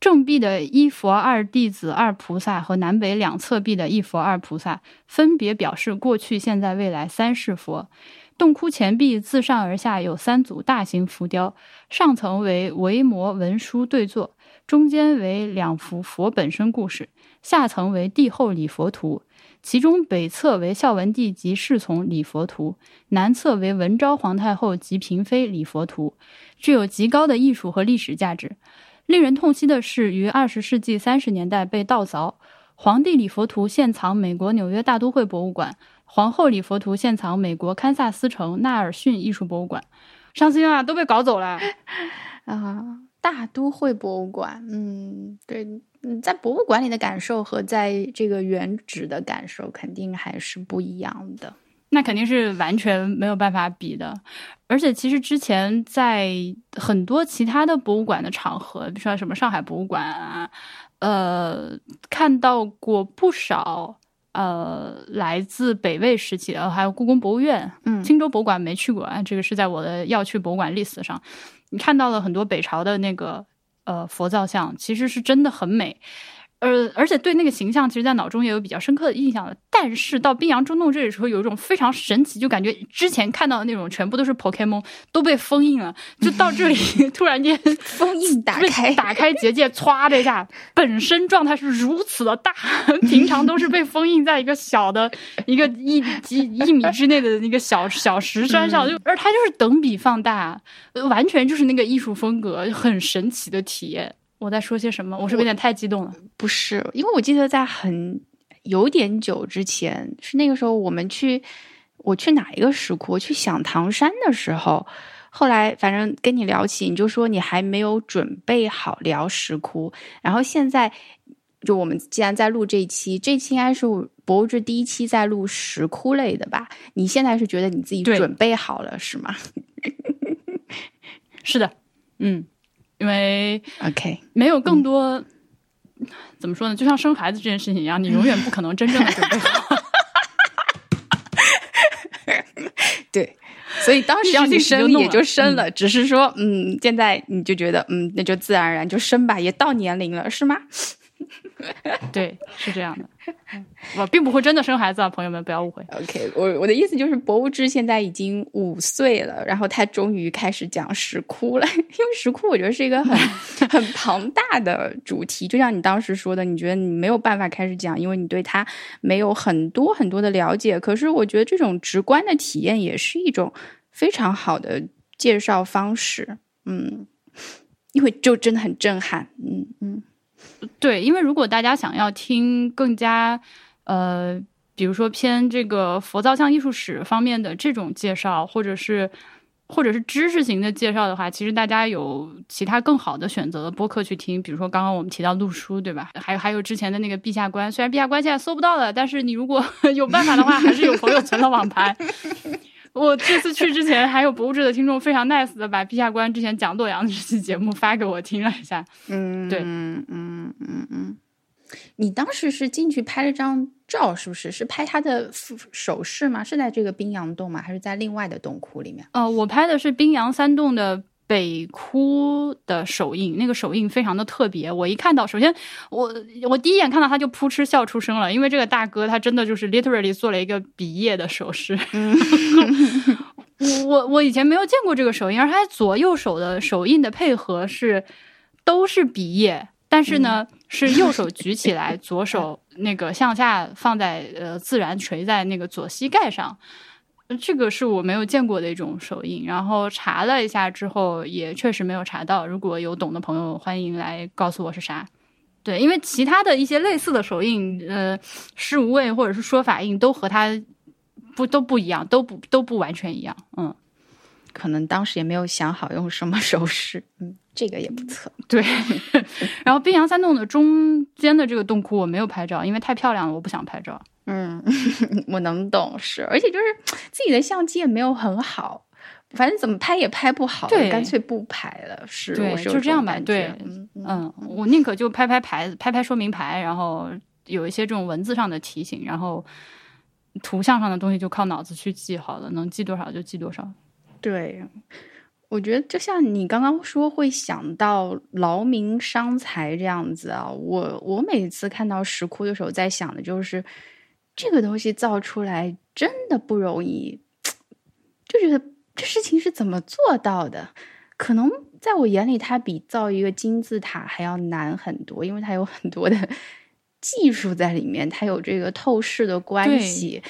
A: 正壁的一佛二弟子二菩萨和南北两侧壁的一佛二菩萨，分别表示过去、现在、未来三世佛。洞窟前壁自上而下有三组大型浮雕，上层为维摩文殊对坐，中间为两幅佛本身故事，下层为帝后礼佛图。其中北侧为孝文帝及侍从礼佛图，南侧为文昭皇太后及嫔妃礼佛图，具有极高的艺术和历史价值。令人痛惜的是，于二十世纪三十年代被盗凿。皇帝礼佛图现藏美国纽约大都会博物馆。皇后礼佛图现藏美国堪萨斯城纳尔逊艺术博物馆，伤心啊，都被搞走了
B: 啊！大都会博物馆，嗯，对，嗯，在博物馆里的感受和在这个原址的感受肯定还是不一样的，
A: 那肯定是完全没有办法比的。而且，其实之前在很多其他的博物馆的场合，比如说什么上海博物馆啊，呃，看到过不少。呃，来自北魏时期的，还有故宫博物院，
B: 嗯，
A: 青州博物馆没去过，这个是在我的要去博物馆 list 上。你看到了很多北朝的那个呃佛造像，其实是真的很美。呃，而且对那个形象，其实，在脑中也有比较深刻的印象的。但是到冰洋中洞这里时候，有一种非常神奇，就感觉之前看到的那种全部都是 Pokemon 都被封印了，就到这里 突然间
B: 封印打开，
A: 打开结界，歘的一下，本身状态是如此的大，平常都是被封印在一个小的一个一几一米之内的那个小小石 山上，就而它就是等比放大，完全就是那个艺术风格，很神奇的体验。我在说些什么？我是不是有点太激动了？
B: 不是，因为我记得在很有点久之前，是那个时候我们去，我去哪一个石窟？我去响堂山的时候，后来反正跟你聊起，你就说你还没有准备好聊石窟。然后现在就我们既然在录这一期，这期应该是博物志第一期在录石窟类的吧？你现在是觉得你自己准备好了是吗？
A: 是的，嗯。因为
B: OK
A: 没有更多，怎么说呢？就像生孩子这件事情一样，你永远不可能真正的 准备好。
B: 对，所以当时要你生也就生了，只是说，嗯，现在你就觉得，嗯，那就自然而然就生吧，也到年龄了，是吗？
A: 对，是这样的。我并不会真的生孩子啊，朋友们不要误会。
B: OK，我我的意思就是，博物志现在已经五岁了，然后他终于开始讲石窟了。因为石窟，我觉得是一个很 很庞大的主题，就像你当时说的，你觉得你没有办法开始讲，因为你对他没有很多很多的了解。可是我觉得这种直观的体验也是一种非常好的介绍方式。嗯，因为就真的很震撼。嗯嗯。
A: 对，因为如果大家想要听更加，呃，比如说偏这个佛造像艺术史方面的这种介绍，或者是或者是知识型的介绍的话，其实大家有其他更好的选择的播客去听，比如说刚刚我们提到陆书，对吧？还有还有之前的那个陛下观，虽然陛下观现在搜不到了，但是你如果 有办法的话，还是有朋友存了网盘。我这次去之前，还有博物志的听众非常 nice 的把陛下官之前讲洛阳的这期节目发给我听了一下。
B: 嗯，
A: 对，
B: 嗯嗯嗯嗯。你当时是进去拍了张照，是不是？是拍他的首饰吗？是在这个冰洋洞吗？还是在另外的洞窟里面？
A: 呃，我拍的是冰洋三洞的北窟的手印，那个手印非常的特别。我一看到，首先我我第一眼看到他就扑哧笑出声了，因为这个大哥他真的就是 literally 做了一个比耶的手势。我我我以前没有见过这个手印，而他左右手的手印的配合是都是比耶，但是呢是右手举起来，左手那个向下放在呃自然垂在那个左膝盖上。这个是我没有见过的一种手印，然后查了一下之后，也确实没有查到。如果有懂的朋友，欢迎来告诉我是啥。对，因为其他的一些类似的手印，呃，是无畏或者是说法印，都和它不都不一样，都不都不完全一样。嗯，
B: 可能当时也没有想好用什么手势。嗯，这个也不错。
A: 对，然后冰阳三洞的中间的这个洞窟我没有拍照，因为太漂亮了，我不想拍照。
B: 嗯，我能懂是，而且就是 自己的相机也没有很好，反正怎么拍也拍不好，
A: 对，
B: 干脆不拍了。是，
A: 对，就这样吧。对，嗯，我宁可就拍拍牌子，拍拍说明牌，然后有一些这种文字上的提醒，然后图像上的东西就靠脑子去记好了，能记多少就记多少。
B: 对，我觉得就像你刚刚说会想到劳民伤财这样子啊，我我每次看到石窟的时候，在想的就是。这个东西造出来真的不容易，就觉得这事情是怎么做到的？可能在我眼里，它比造一个金字塔还要难很多，因为它有很多的 技术在里面，它有这个透视的关系，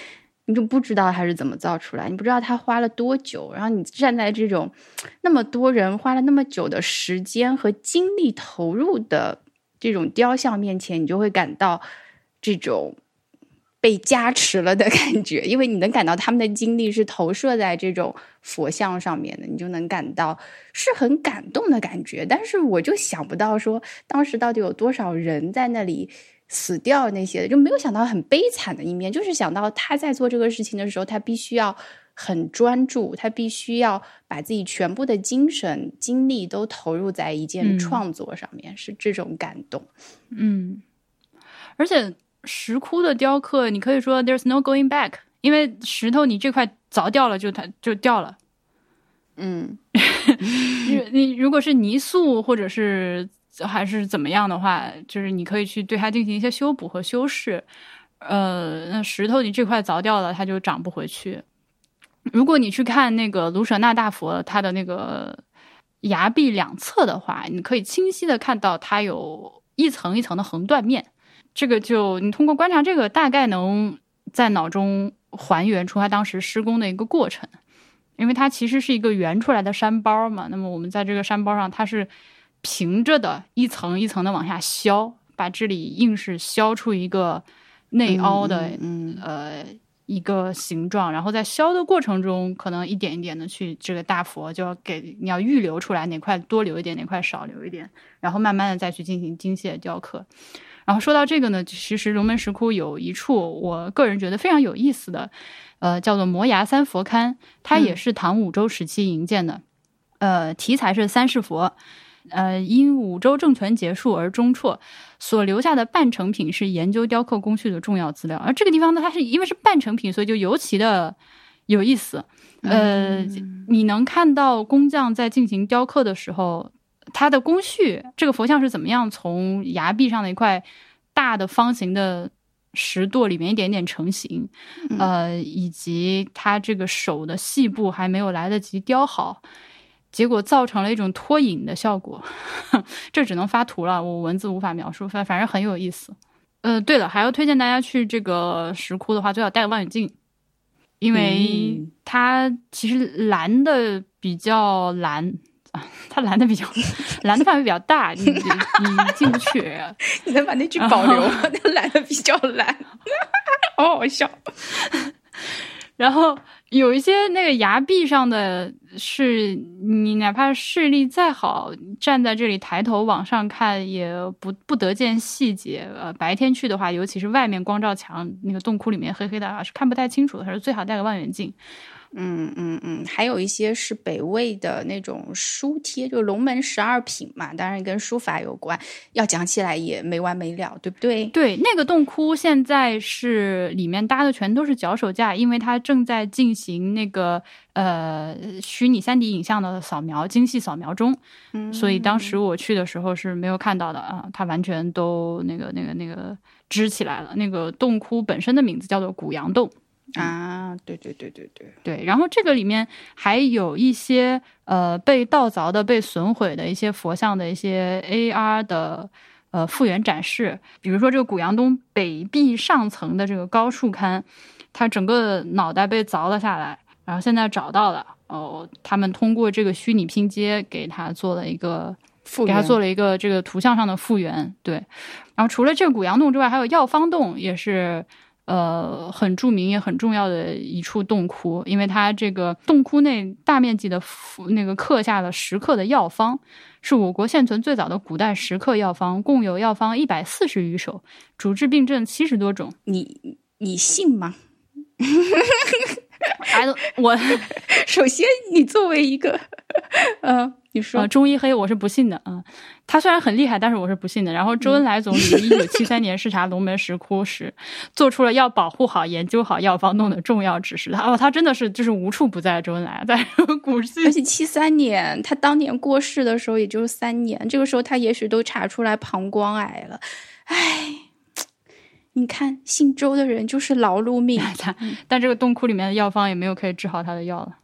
B: 你就不知道它是怎么造出来，你不知道它花了多久。然后你站在这种 那么多人花了那么久的时间和精力投入的这种雕像面前，你就会感到这种。被加持了的感觉，因为你能感到他们的精力是投射在这种佛像上面的，你就能感到是很感动的感觉。但是我就想不到说当时到底有多少人在那里死掉那些，就没有想到很悲惨的一面。就是想到他在做这个事情的时候，他必须要很专注，他必须要把自己全部的精神精力都投入在一件创作上面，是这种感动。
A: 嗯，而且。石窟的雕刻，你可以说 there's no going back，因为石头你这块凿掉了就它就掉了。
B: 嗯，
A: 你你如果是泥塑或者是还是怎么样的话，就是你可以去对它进行一些修补和修饰。呃，那石头你这块凿掉了，它就长不回去。如果你去看那个卢舍那大佛，它的那个崖壁两侧的话，你可以清晰的看到它有一层一层的横断面。这个就你通过观察这个，大概能在脑中还原出他当时施工的一个过程，因为它其实是一个圆出来的山包嘛。那么我们在这个山包上，它是平着的，一层一层的往下削，把这里硬是削出一个内凹的，
B: 嗯
A: 呃一个形状。然后在削的过程中，可能一点一点的去这个大佛就要给你要预留出来哪块多留一点，哪块少留一点，然后慢慢的再去进行精细的雕刻。然后说到这个呢，其实龙门石窟有一处我个人觉得非常有意思的，呃，叫做摩崖三佛龛，它也是唐武周时期营建的，呃，题材是三世佛，呃，因武周政权结束而中辍，所留下的半成品是研究雕刻工序的重要资料。而这个地方呢，它是因为是半成品，所以就尤其的有意思。呃，你能看到工匠在进行雕刻的时候。它的工序，这个佛像是怎么样从崖壁上的一块大的方形的石垛里面一点点成型，呃，以及它这个手的细部还没有来得及雕好，结果造成了一种拖影的效果，这只能发图了，我文字无法描述，反反正很有意思。呃，对了，还要推荐大家去这个石窟的话，最好带个望远镜，因为它其实蓝的比较蓝。它拦的比较 拦的范围比较大，你你进不去。
B: 你能把那句保留吗？那蓝的比较蓝，好好笑。
A: 然后有一些那个崖壁上的，是你哪怕视力再好，站在这里抬头往上看，也不不得见细节。呃，白天去的话，尤其是外面光照强，那个洞窟里面黑黑的，是看不太清楚的，还是最好带个望远镜。
B: 嗯嗯嗯，还有一些是北魏的那种书帖，就龙门十二品嘛，当然跟书法有关，要讲起来也没完没了，对不对？
A: 对，那个洞窟现在是里面搭的全都是脚手架，因为它正在进行那个呃虚拟三 D 影像的扫描、精细扫描中，
B: 嗯，
A: 所以当时我去的时候是没有看到的啊，它完全都那个那个那个支起来了。那个洞窟本身的名字叫做古阳洞。
B: 啊，对对对对对。
A: 对，然后这个里面还有一些呃被盗凿的、被损毁的一些佛像的一些 AR 的呃复原展示，比如说这个古阳东北壁上层的这个高树龛，它整个脑袋被凿了下来，然后现在找到了。哦，他们通过这个虚拟拼接给它做了一个
B: 复
A: 给它做了一个这个图像上的复原，对，然后除了这个古阳洞之外，还有药方洞也是。呃，很著名也很重要的一处洞窟，因为它这个洞窟内大面积的那个刻下了石刻的药方，是我国现存最早的古代石刻药方，共有药方一百四十余首，主治病症七十多种。
B: 你你信吗？
A: 哎，我
B: 首先你作为一个，呃。你说
A: 中医黑，我是不信的啊。他虽然很厉害，但是我是不信的。然后周恩来总理一九七三年视察龙门石窟时，做出了要保护好、研究好药方弄的重要指示。他哦，他真的是就是无处不在。周恩来在 古
B: 而且七三年他当年过世的时候，也就是三年，这个时候他也许都查出来膀胱癌了。唉，你看姓周的人就是劳碌命。
A: 但这个洞窟里面的药方也没有可以治好他的药了。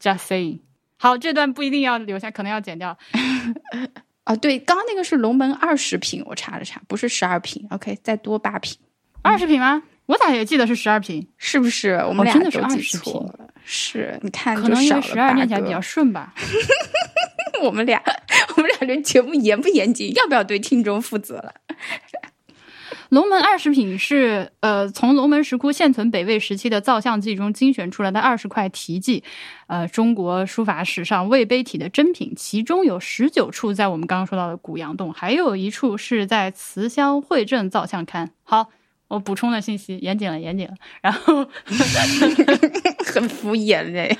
A: Just saying。好，这段不一定要留下，可能要剪掉。
B: 啊，对，刚刚那个是龙门二十品，我查了查，不是十二品。OK，再多八品，
A: 二十品吗？我咋也记得是十二品？
B: 是不是？我们俩
A: 真的是
B: 二
A: 十品。
B: 是，你看，
A: 可能因为十二念起来比较顺吧。
B: 我们俩，我们俩这节目严不严谨？要不要对听众负责了？
A: 龙门二十品是呃，从龙门石窟现存北魏时期的造像记中精选出来的二十块题记，呃，中国书法史上魏碑体的珍品，其中有十九处在我们刚刚说到的古阳洞，还有一处是在慈香会镇造像龛。好，我补充的信息严谨了，严谨了。然后
B: 很敷衍嘞。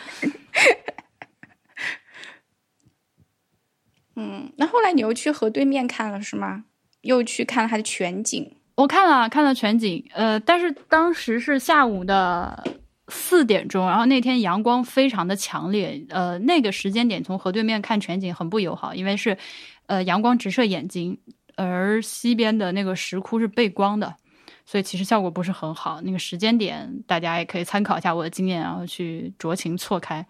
B: 嗯，那后来你又去河对面看了是吗？又去看了它的全景。
A: 我看了看了全景，呃，但是当时是下午的四点钟，然后那天阳光非常的强烈，呃，那个时间点从河对面看全景很不友好，因为是，呃，阳光直射眼睛，而西边的那个石窟是背光的，所以其实效果不是很好。那个时间点大家也可以参考一下我的经验，然后去酌情错开。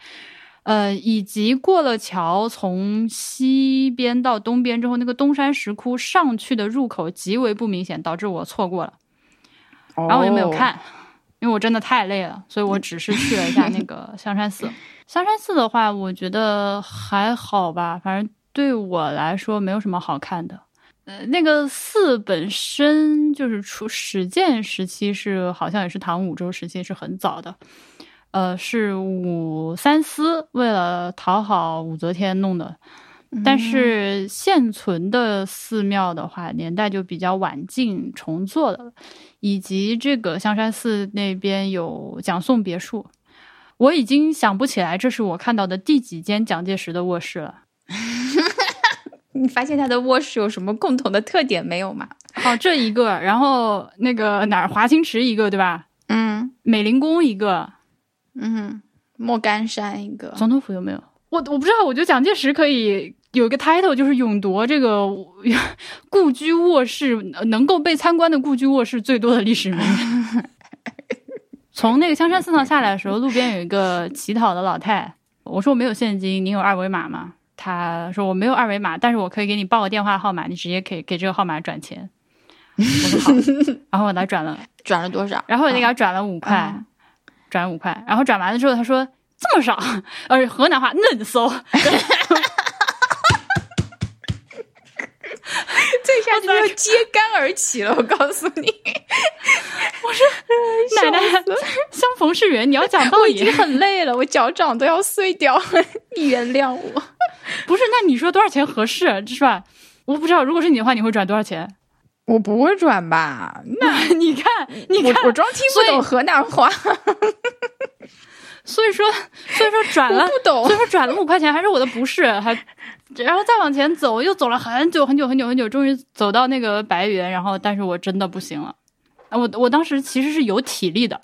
A: 呃，以及过了桥，从西边到东边之后，那个东山石窟上去的入口极为不明显，导致我错过了。然后我就没有看，因为我真的太累了，所以我只是去了一下那个 香山寺。香山寺的话，我觉得还好吧，反正对我来说没有什么好看的。呃，那个寺本身就是出始建时期是好像也是唐武周时期，是很早的。呃，是武三思为了讨好武则天弄的，但是现存的寺庙的话，年代就比较晚近重做的，以及这个香山寺那边有蒋宋别墅，我已经想不起来这是我看到的第几间蒋介石的卧室了。
B: 你发现他的卧室有什么共同的特点没有吗？
A: 好，这一个，然后那个哪儿华清池一个，对吧？
B: 嗯，
A: 美龄宫一个。
B: 嗯，莫干山一个
A: 总统府有没有？我我不知道。我觉得蒋介石可以有一个 title，就是勇夺这个 故居卧室能够被参观的故居卧室最多的历史名人。从那个香山寺上下来的时候，路边有一个乞讨的老太。我说我没有现金，你有二维码吗？他说我没有二维码，但是我可以给你报个电话号码，你直接可以给这个号码转钱。我说好，然后我来转了，
B: 转了多少？
A: 然后我就给他转了五块。转五块，然后转完了之后，他说这么少，呃，河南话嫩骚，
B: 这下子要揭竿而起了。我告诉你，
A: 我说奶奶，相逢是缘，你要讲道理。
B: 我已经很累了，我脚掌都要碎掉，你原谅我。
A: 不是，那你说多少钱合适？是吧？我不知道，如果是你的话，你会转多少钱？
B: 我不会转吧？那
A: 你看，你看，
B: 我装听不懂河南话。
A: 所以说，所以说转 了，
B: 不懂
A: 所以说转了五块钱还是我的不是，还然后再往前走，又走了很久很久很久很久，终于走到那个白云，然后但是我真的不行了，啊，我我当时其实是有体力的，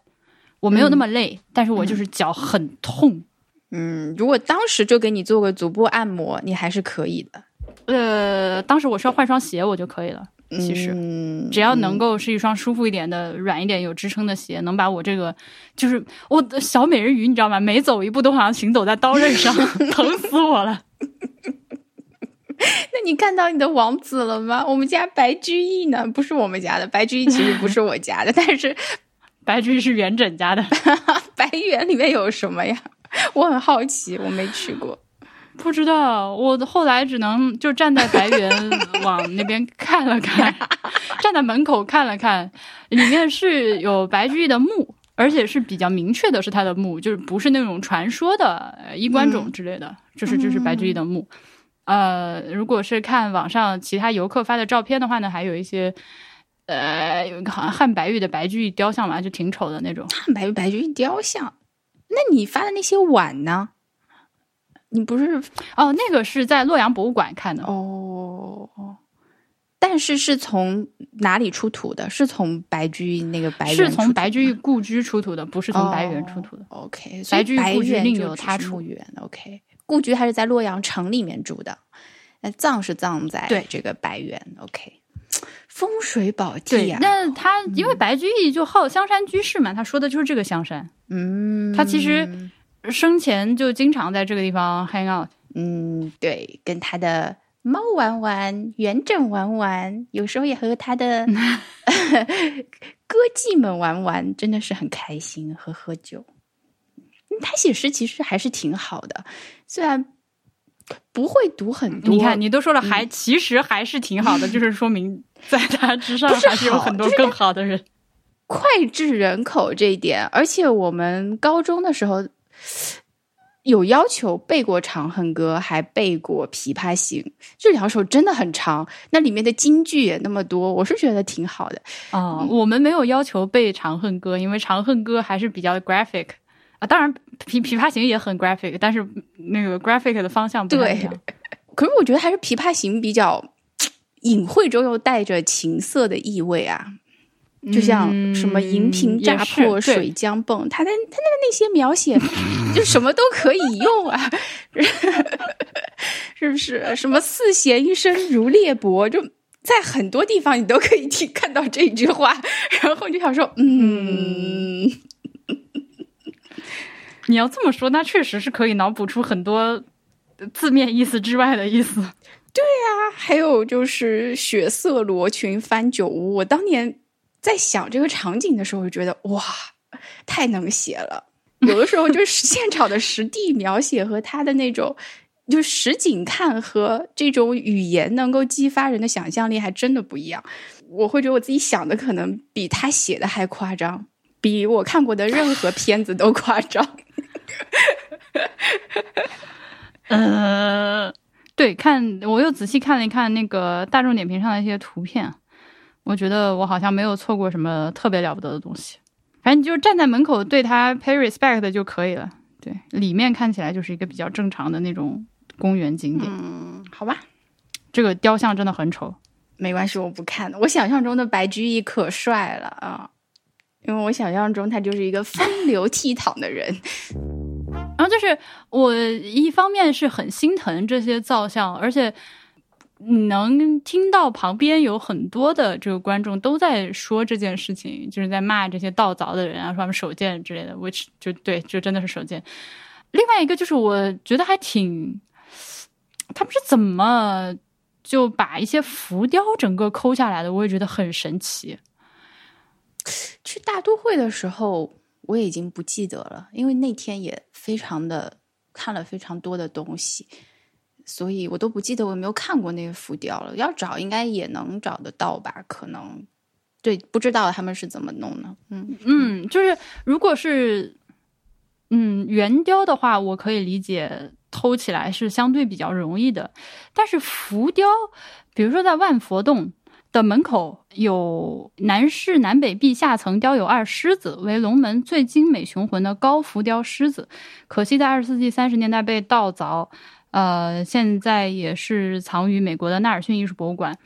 A: 我没有那么累，但是我就是脚很痛。
B: 嗯，如果当时就给你做个足部按摩，你还是可以的。
A: 呃，当时我是要换双鞋，我就可以了。其实，
B: 嗯、
A: 只要能够是一双舒服一点的、软一点、有支撑的鞋，能把我这个就是我的小美人鱼，你知道吗？每走一步都好像行走在刀刃上，疼死我了。
B: 那你看到你的王子了吗？我们家白居易呢？不是我们家的，白居易其实不是我家的，但是
A: 白居易是元稹家的。
B: 白园里面有什么呀？我很好奇，我没去过。
A: 不知道，我后来只能就站在白云往那边看了看，站在门口看了看，里面是有白居易的墓，而且是比较明确的是他的墓，就是不是那种传说的衣冠冢之类的，
B: 嗯、
A: 就是就是白居易的墓。呃，如果是看网上其他游客发的照片的话呢，还有一些。呃，有一个好像汉白玉的白居易雕像嘛，就挺丑的那种。
B: 汉白玉白居易雕像，那你发的那些碗呢？你不是
A: 哦，那个是在洛阳博物馆看的
B: 哦。但是是从哪里出土的？是从白居易那个白
A: 是从白居易故居出土的，不是从白猿出土的。
B: 哦、OK，
A: 白居易故居另有
B: 他
A: 出
B: 园。OK，故居还是在洛阳城里面住的，那葬是葬在
A: 对
B: 这个白猿。OK。风水宝地啊！
A: 那他因为白居易就好香山居士嘛，他说的就是这个香山。
B: 嗯，
A: 他其实生前就经常在这个地方 hang out。
B: 嗯，对，跟他的猫玩玩，元稹玩玩，有时候也和他的 歌妓们玩玩，真的是很开心，喝喝酒。他写诗其实还是挺好的，虽然。不会读很多，
A: 你看，你都说了还，还、嗯、其实还是挺好的，就是说明 在他之上还
B: 是
A: 有很多更好的人。
B: 脍炙人口这一点，而且我们高中的时候有要求背过《长恨歌》，还背过《琵琶行》，这两首真的很长，那里面的金句也那么多，我是觉得挺好的
A: 啊、嗯。我们没有要求背《长恨歌》，因为《长恨歌》还是比较 graphic。啊，当然，琵琵琶行也很 graphic，但是那个 graphic 的方向不太一样。
B: 可是我觉得还是琵琶行比较 隐晦中又带着情色的意味啊，就像什么银瓶乍破水浆迸，他的他的那些描写 就什么都可以用啊，是不是？什么四弦一声如裂帛，就在很多地方你都可以听看到这句话，然后就想说，嗯。
A: 你要这么说，那确实是可以脑补出很多字面意思之外的意思。
B: 对啊，还有就是血色罗裙翻酒屋。我当年在想这个场景的时候，就觉得哇，太能写了。有的时候就是现场的实地描写和他的那种，就实景看和这种语言能够激发人的想象力，还真的不一样。我会觉得我自己想的可能比他写的还夸张，比我看过的任何片子都夸张。
A: 呃，对，看我又仔细看了一看那个大众点评上的一些图片，我觉得我好像没有错过什么特别了不得的东西。反正你就站在门口对他 pay respect 就可以了。对，里面看起来就是一个比较正常的那种公园景点。
B: 嗯，好吧，
A: 这个雕像真的很丑。
B: 没关系，我不看。我想象中的白居易可帅了啊，因为我想象中他就是一个风流倜傥的人。
A: 然后就是我一方面是很心疼这些造像，而且你能听到旁边有很多的这个观众都在说这件事情，就是在骂这些盗凿的人啊，说他们手贱之类的。which 就对，就真的是手贱。另外一个就是我觉得还挺，他们是怎么就把一些浮雕整个抠下来的？我也觉得很神奇。
B: 去大都会的时候。我已经不记得了，因为那天也非常的看了非常多的东西，所以我都不记得我有没有看过那个浮雕了。要找应该也能找得到吧？可能对，不知道他们是怎么弄的。嗯
A: 嗯，就是如果是嗯圆雕的话，我可以理解偷起来是相对比较容易的，但是浮雕，比如说在万佛洞。的门口有南市南北壁下层雕有二狮子，为龙门最精美雄浑的高浮雕狮子，可惜在二十世纪三十年代被盗凿，呃，现在也是藏于美国的纳尔逊艺术博物馆。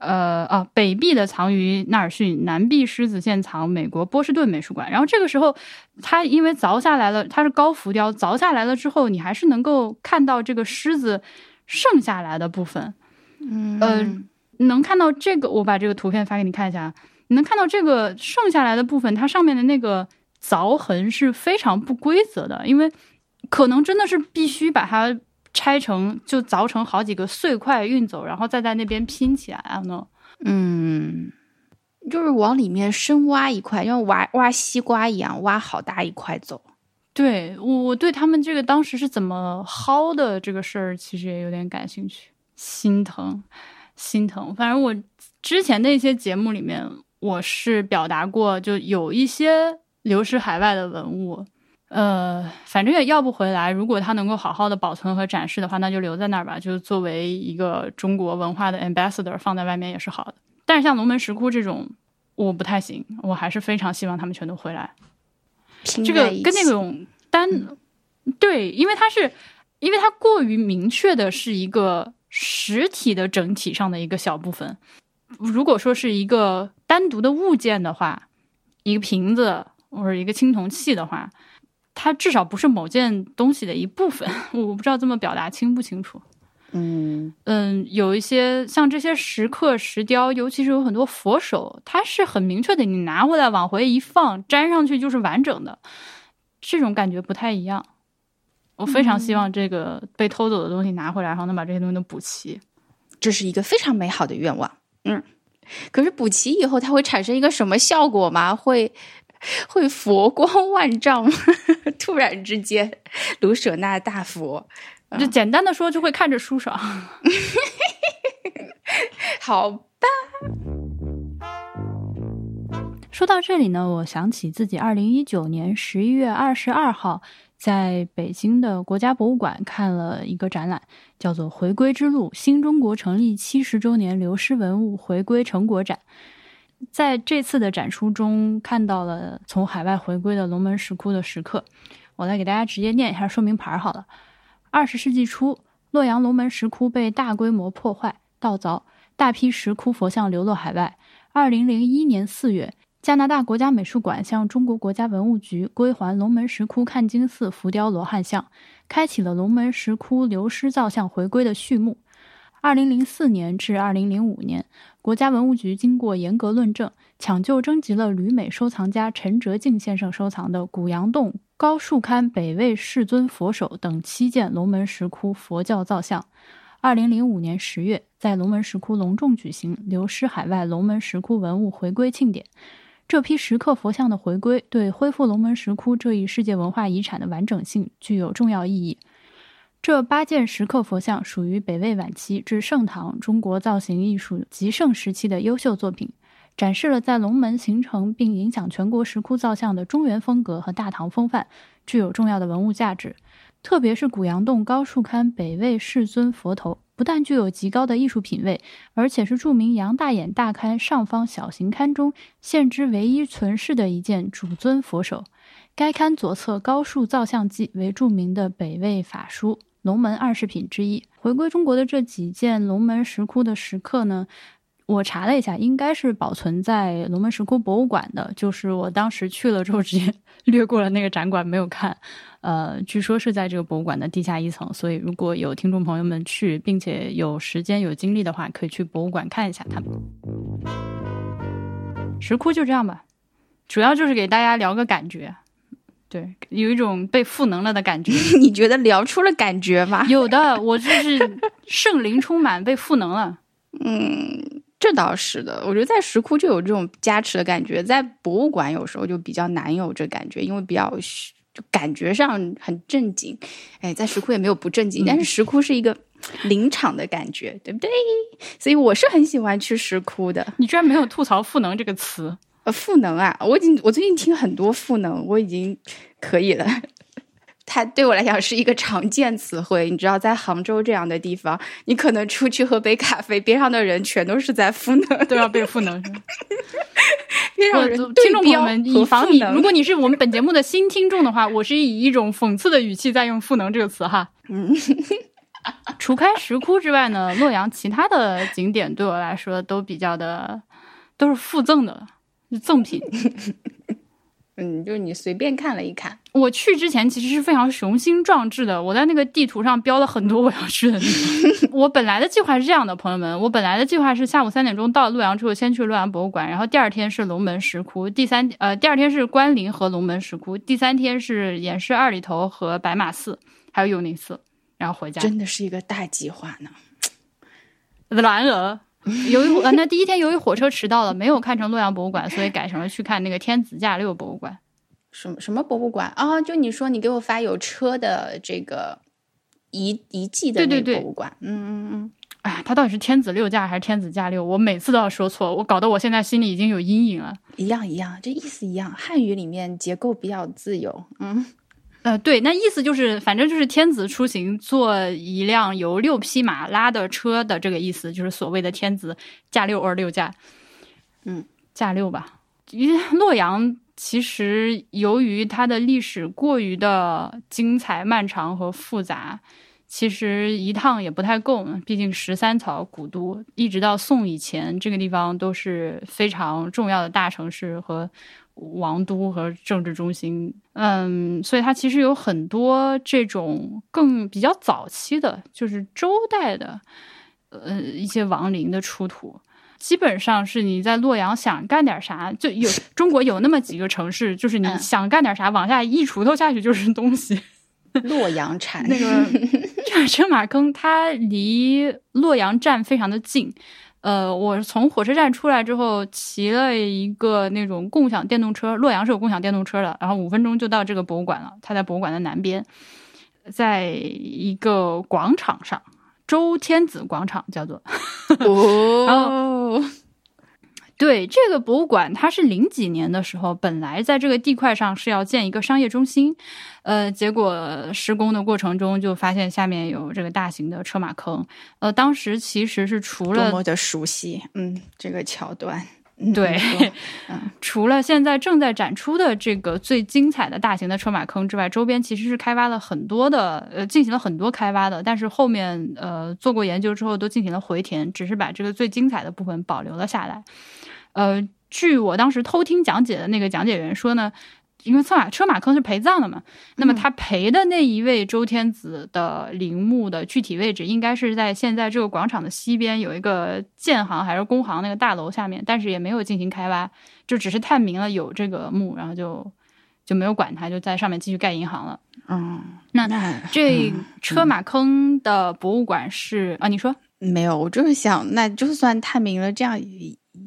A: 呃啊，北壁的藏于纳尔逊，南壁狮子现藏美国波士顿美术馆。然后这个时候，它因为凿下来了，它是高浮雕，凿下来了之后，你还是能够看到这个狮子剩下来的部分。
B: 嗯
A: 呃，能看到这个，我把这个图片发给你看一下，你能看到这个剩下来的部分，它上面的那个凿痕是非常不规则的，因为可能真的是必须把它。拆成就凿成好几个碎块运走，然后再在那边拼起来啊呢？
B: 嗯，就是往里面深挖一块，像挖挖西瓜一样，挖好大一块走。
A: 对我，我对他们这个当时是怎么薅的这个事儿，其实也有点感兴趣，心疼，心疼。反正我之前的一些节目里面，我是表达过，就有一些流失海外的文物。呃，反正也要不回来。如果它能够好好的保存和展示的话，那就留在那儿吧。就作为一个中国文化的 ambassador 放在外面也是好的。但是像龙门石窟这种，我不太行。我还是非常希望他们全都回来。这个跟那种单对，因为它是，因为它过于明确的是一个实体的整体上的一个小部分。如果说是一个单独的物件的话，一个瓶子或者一个青铜器的话。它至少不是某件东西的一部分，我不知道这么表达清不清楚。
B: 嗯
A: 嗯，有一些像这些石刻、石雕，尤其是有很多佛手，它是很明确的，你拿回来往回一放，粘上去就是完整的，这种感觉不太一样。我非常希望这个被偷走的东西拿回来，然后能把这些东西都补齐，
B: 这是一个非常美好的愿望。嗯，可是补齐以后，它会产生一个什么效果吗？会？会佛光万丈，突然之间，卢舍那大佛，
A: 就简单的说，就会看着舒爽。
B: 好吧。
A: 说到这里呢，我想起自己二零一九年十一月二十二号在北京的国家博物馆看了一个展览，叫做《回归之路：新中国成立七十周年流失文物回归成果展》。在这次的展出中，看到了从海外回归的龙门石窟的石刻。我来给大家直接念一下说明牌好了。二十世纪初，洛阳龙门石窟被大规模破坏、盗凿，大批石窟佛像流落海外。二零零一年四月，加拿大国家美术馆向中国国家文物局归还龙门石窟看经寺浮雕罗汉像，开启了龙门石窟流失造像回归的序幕。二零零四年至二零零五年。国家文物局经过严格论证，抢救征集了旅美收藏家陈哲敬先生收藏的古阳洞高树龛北魏世尊佛手等七件龙门石窟佛教造像。二零零五年十月，在龙门石窟隆重举行流失海外龙门石窟文物回归庆典。这批石刻佛像的回归，对恢复龙门石窟这一世界文化遗产的完整性具有重要意义。这八件石刻佛像属于北魏晚期至盛唐中国造型艺术极盛时期的优秀作品，展示了在龙门形成并影响全国石窟造像的中原风格和大唐风范，具有重要的文物价值。特别是古阳洞高树龛北魏世尊佛头，不但具有极高的艺术品位，而且是著名杨大眼大龛上方小型龛中现之唯一存世的一件主尊佛手。该龛左侧高树造像记为著名的北魏法书。龙门二十品之一，回归中国的这几件龙门石窟的石刻呢，我查了一下，应该是保存在龙门石窟博物馆的。就是我当时去了之后，直接 略过了那个展馆，没有看。呃，据说是在这个博物馆的地下一层，所以如果有听众朋友们去，并且有时间有精力的话，可以去博物馆看一下它们。石窟就这样吧，主要就是给大家聊个感觉。对，有一种被赋能了的感觉。
B: 你觉得聊出了感觉吗？
A: 有的，我就是圣灵充满，被赋能了。
B: 嗯，这倒是的。我觉得在石窟就有这种加持的感觉，在博物馆有时候就比较难有这感觉，因为比较就感觉上很正经。哎，在石窟也没有不正经，但是石窟是一个临场的感觉，对不对？所以我是很喜欢去石窟的。
A: 你居然没有吐槽“赋能”这个词。
B: 呃，赋能啊！我已经我最近听很多赋能，我已经可以了。它对我来讲是一个常见词汇。你知道，在杭州这样的地方，你可能出去喝杯咖啡，边上的人全都是在赋能，
A: 都要被 赋能。
B: 边上人
A: 听众朋友们，以防你，如果你是我们本节目的新听众的话，我是以一种讽刺的语气在用“赋能”这个词哈。嗯。除开石窟之外呢，洛阳其他的景点对我来说都比较的，都是附赠的，赠品。
B: 嗯，就是你随便看了一看。
A: 我去之前其实是非常雄心壮志的，我在那个地图上标了很多我要去的地方。我本来的计划是这样的，朋友们，我本来的计划是下午三点钟到洛阳之后，先去洛阳博物馆，然后第二天是龙门石窟，第三呃第二天是关林和龙门石窟，第三天是偃师二里头和白马寺，还有永宁寺。然后回家，
B: 真的是一个大计划呢。
A: 然而，由于呃，那第一天由于火车迟到了，没有看成洛阳博物馆，所以改成了去看那个天子驾六博物馆。
B: 什么什么博物馆啊？就你说你给我发有车的这个遗遗迹的那个博物馆。嗯嗯嗯。
A: 哎，它到底是天子六驾还是天子驾六？我每次都要说错，我搞得我现在心里已经有阴影了。
B: 一样一样，这意思一样。汉语里面结构比较自由。嗯。
A: 呃，对，那意思就是，反正就是天子出行坐一辆由六匹马拉的车的这个意思，就是所谓的天子驾六二六驾，
B: 嗯，
A: 驾六吧。因为洛阳其实由于它的历史过于的精彩、漫长和复杂，其实一趟也不太够。毕竟十三朝古都，一直到宋以前，这个地方都是非常重要的大城市和。王都和政治中心，嗯，所以它其实有很多这种更比较早期的，就是周代的，呃，一些王陵的出土，基本上是你在洛阳想干点啥，就有 中国有那么几个城市，就是你想干点啥，往下一锄头下去就是东西。
B: 洛阳铲
A: 那个 车马坑，它离洛阳站非常的近。呃，我从火车站出来之后，骑了一个那种共享电动车。洛阳是有共享电动车的，然后五分钟就到这个博物馆了。它在博物馆的南边，在一个广场上，周天子广场叫做。然后。对这个博物馆，它是零几年的时候，本来在这个地块上是要建一个商业中心，呃，结果施工的过程中就发现下面有这个大型的车马坑，呃，当时其实是除了
B: 多么的熟悉，嗯，这个桥段，
A: 对，嗯除了现在正在展出的这个最精彩的大型的车马坑之外，周边其实是开发了很多的，呃，进行了很多开发的，但是后面呃做过研究之后都进行了回填，只是把这个最精彩的部分保留了下来。呃，据我当时偷听讲解的那个讲解员说呢，因为车马车马坑是陪葬的嘛，那么他陪的那一位周天子的陵墓的具体位置，应该是在现在这个广场的西边有一个建行还是工行那个大楼下面，但是也没有进行开挖，就只是探明了有这个墓，然后就就没有管它，就在上面继续盖银行了。
B: 嗯，
A: 那这车马坑的博物馆是啊？你说
B: 没有？我就是想，那就算探明了这样。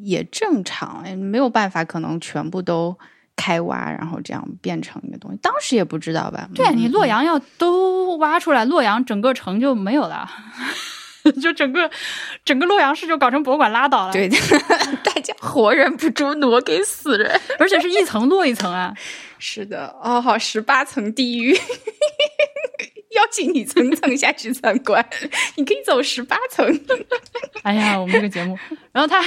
B: 也正常，没有办法，可能全部都开挖，然后这样变成一个东西。当时也不知道吧？
A: 对你洛阳要都挖出来，洛阳整个城就没有了，就整个整个洛阳市就搞成博物馆拉倒了。
B: 对，大家活人不如挪给死人，
A: 而且是一层摞一层啊。
B: 是的，哦，好，十八层地狱。邀请你层层下去参观，你可以走十八层。
A: 哎呀，我们这个节目，然后他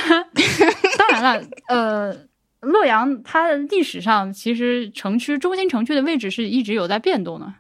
A: 当然了，呃，洛阳它历史上其实城区中心城区的位置是一直有在变动的。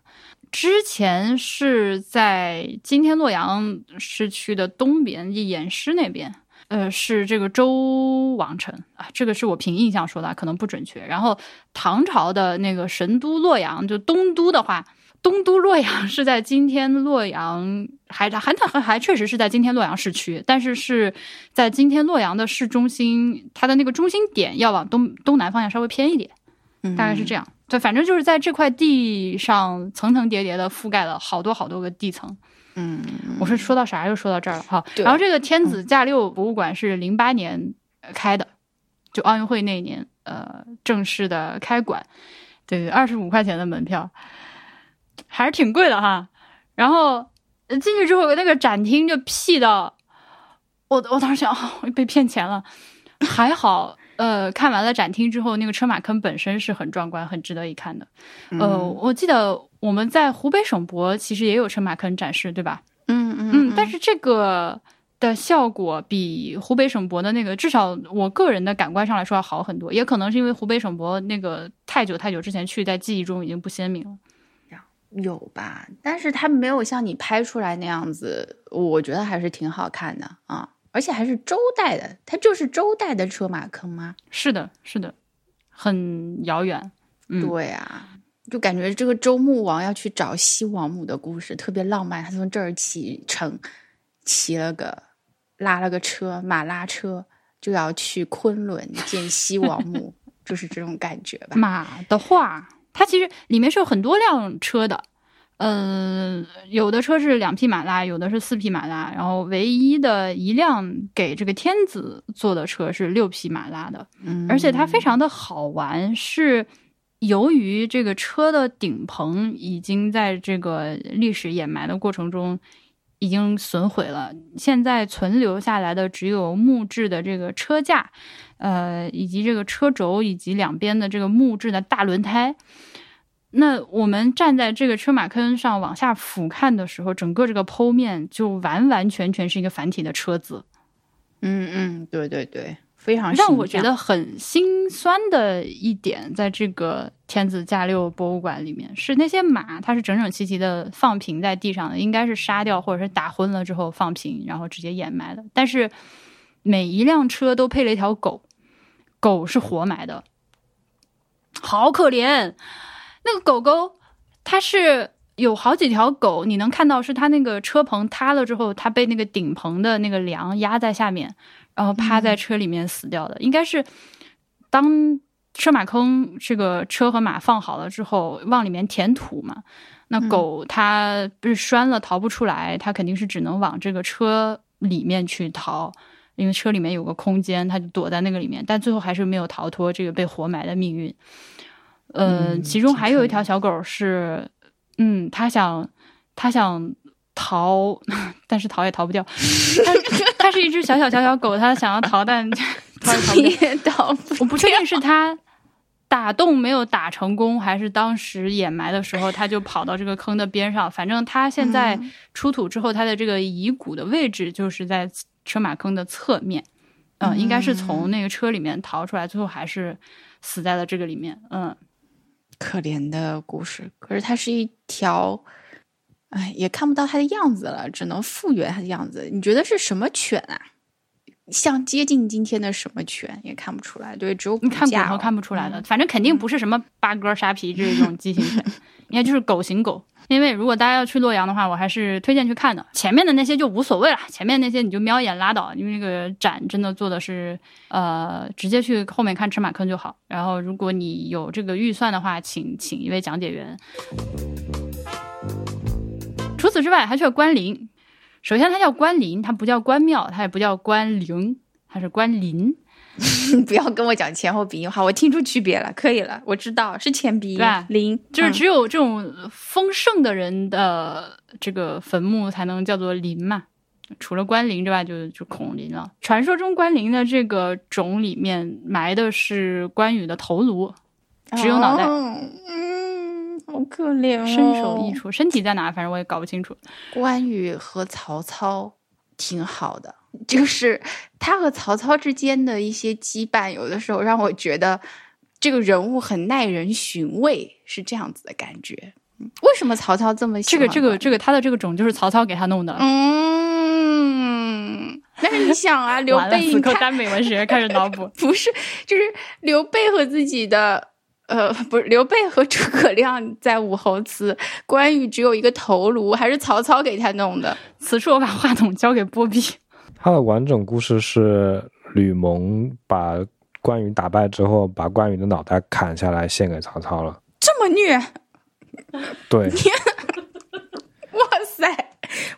A: 之前是在今天洛阳市区的东边，偃师那边，呃，是这个周王城啊，这个是我凭印象说的，可能不准确。然后唐朝的那个神都洛阳，就东都的话。东都洛阳是在今天洛阳，还还还还确实是在今天洛阳市区，但是是在今天洛阳的市中心，它的那个中心点要往东东南方向稍微偏一点，大概是这样。对，反正就是在这块地上层层叠叠的覆盖了好多好多个地层。
B: 嗯，
A: 我是说到啥就说到这儿了哈。然后这个天子驾六博物馆是零八年开的，就奥运会那一年，呃，正式的开馆。对，二十五块钱的门票。还是挺贵的哈，然后进去之后那个展厅就屁到，我我当时想，哦被骗钱了。还好，呃，看完了展厅之后，那个车马坑本身是很壮观、很值得一看的。呃，我记得我们在湖北省博其实也有车马坑展示，对吧？
B: 嗯嗯
A: 嗯，但是这个的效果比湖北省博的那个，至少我个人的感官上来说要好很多。也可能是因为湖北省博那个太久太久之前去，在记忆中已经不鲜明了。
B: 有吧，但是它没有像你拍出来那样子，我觉得还是挺好看的啊，而且还是周代的，它就是周代的车马坑吗？
A: 是的，是的，很遥远。嗯，
B: 对啊，就感觉这个周穆王要去找西王母的故事特别浪漫，他从这儿启程，骑了个拉了个车，马拉车就要去昆仑见西王母，就是这种感觉吧。
A: 马的话，它其实里面是有很多辆车的，嗯、有的车是两匹马拉，有的是四匹马拉，然后唯一的一辆给这个天子坐的车是六匹马拉的，
B: 嗯
A: 而且它非常的好玩，是由于这个车的顶棚已经在这个历史掩埋的过程中已经损毁了，现在存留下来的只有木质的这个车架，呃，以及这个车轴以及两边的这个木质的大轮胎。那我们站在这个车马坑上往下俯瞰的时候，整个这个剖面就完完全全是一个繁体的车字，
B: 嗯嗯，对对对，非常
A: 让我觉得很心酸的一点，在这个天子驾六博物馆里面，是那些马，它是整整齐齐的放平在地上的，应该是杀掉或者是打昏了之后放平，然后直接掩埋的。但是每一辆车都配了一条狗，狗是活埋的，好可怜。那个狗狗，它是有好几条狗，你能看到是它那个车棚塌了之后，它被那个顶棚的那个梁压在下面，然后趴在车里面死掉的，应该是当车马坑这个车和马放好了之后，往里面填土嘛。那狗它不是拴了逃不出来，它肯定是只能往这个车里面去逃，因为车里面有个空间，他就躲在那个里面，但最后还是没有逃脱这个被活埋的命运。呃，
B: 嗯
A: 其中还有一条小狗是，嗯，它想它想逃，但是逃也逃不掉。它它是一只小小小小狗，它想要逃，但 逃也逃不掉。我不确定是它打洞没有打成功，还是当时掩埋的时候它就跑到这个坑的边上。反正它现在
B: 嗯
A: 出土之后，它的这个遗骨的位置就是在车马坑的侧面。嗯，应该是从那个车里面逃出来，最后还是死在了这个里面。嗯，
B: 可怜的故事，可是它是一条，哎，也看不到它的样子了，只能复原它的样子。你觉得是什么犬啊？像接近今天的什么犬也看不出来，对，只有骨
A: 你看骨头看不出来的，反正肯定不是什么八哥、沙皮这种畸形犬，应该就是狗型狗。因为如果大家要去洛阳的话，我还是推荐去看的。前面的那些就无所谓了，前面那些你就瞄一眼拉倒，因为那个展真的做的是，呃，直接去后面看车马坑就好。然后如果你有这个预算的话，请请一位讲解员。除此之外，还需要关林。首先，它叫关林，它不叫关庙，它也不叫关陵，它是关林。
B: 你 不要跟我讲前后鼻音，好，我听出区别了，可以了，我知道是前鼻音
A: 对吧
B: 零，
A: 就是
B: 嗯
A: 只有这种丰盛的人的这个坟墓才能叫做林嘛。除了关林之外就，就孔林了。传说中关林的这个冢里面埋的是关羽的头颅，只有脑袋
B: 哦嗯，好可怜哦，
A: 身首异处，身体在哪反正我也搞不清楚。
B: 关羽和曹操挺好的，就是他和曹操之间的一些羁绊，有的时候让我觉得这个人物很耐人寻味，是这样子的感觉。嗯为什么曹操这么喜欢
A: 这个这个这个他的这个种就是曹操给他弄的。
B: 嗯，但是你想啊，刘，备，你看
A: 耽美文学开始脑补。
B: 不是，就是刘备和自己的。呃，不是刘备和诸葛亮在武侯祠，关羽只有一个头颅，还是曹操给他弄的。
A: 此处我把话筒交给波比。
C: 它的完整故事是吕蒙把关羽打败之后，把关羽的脑袋砍下来献给曹操了。
B: 这么虐，
C: 对，
B: 哇塞！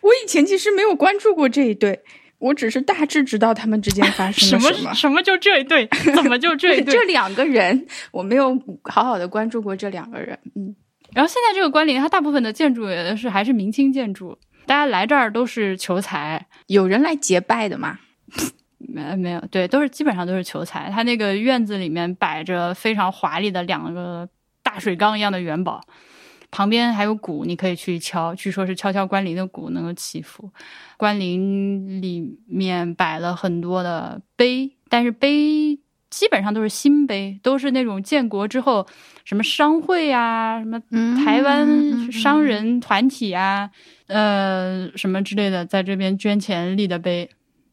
B: 我以前其实没有关注过这一对，我只是大致知道他们之间发生
A: 什么
B: 了什么。
A: 什么就这一对？怎么就这一对
B: 这？两个人，我没有好好的关注过这两个人。嗯，
A: 然后现在这个关联，它大部分的建筑也是还是明清建筑，大家来这儿都是求财，
B: 有人来结拜的吗？
A: 没没有，对，都是基本上都是求财。它那个院子里面摆着非常华丽的两个大水缸一样的元宝，旁边还有鼓，你可以去敲，据说是敲敲关林的鼓能够祈福。关林里面摆了很多的碑，但是碑基本上都是新碑，都是那种建国之后什么商会啊，什么台湾商人团体啊，呃，什么之类的，在这边捐钱立的碑。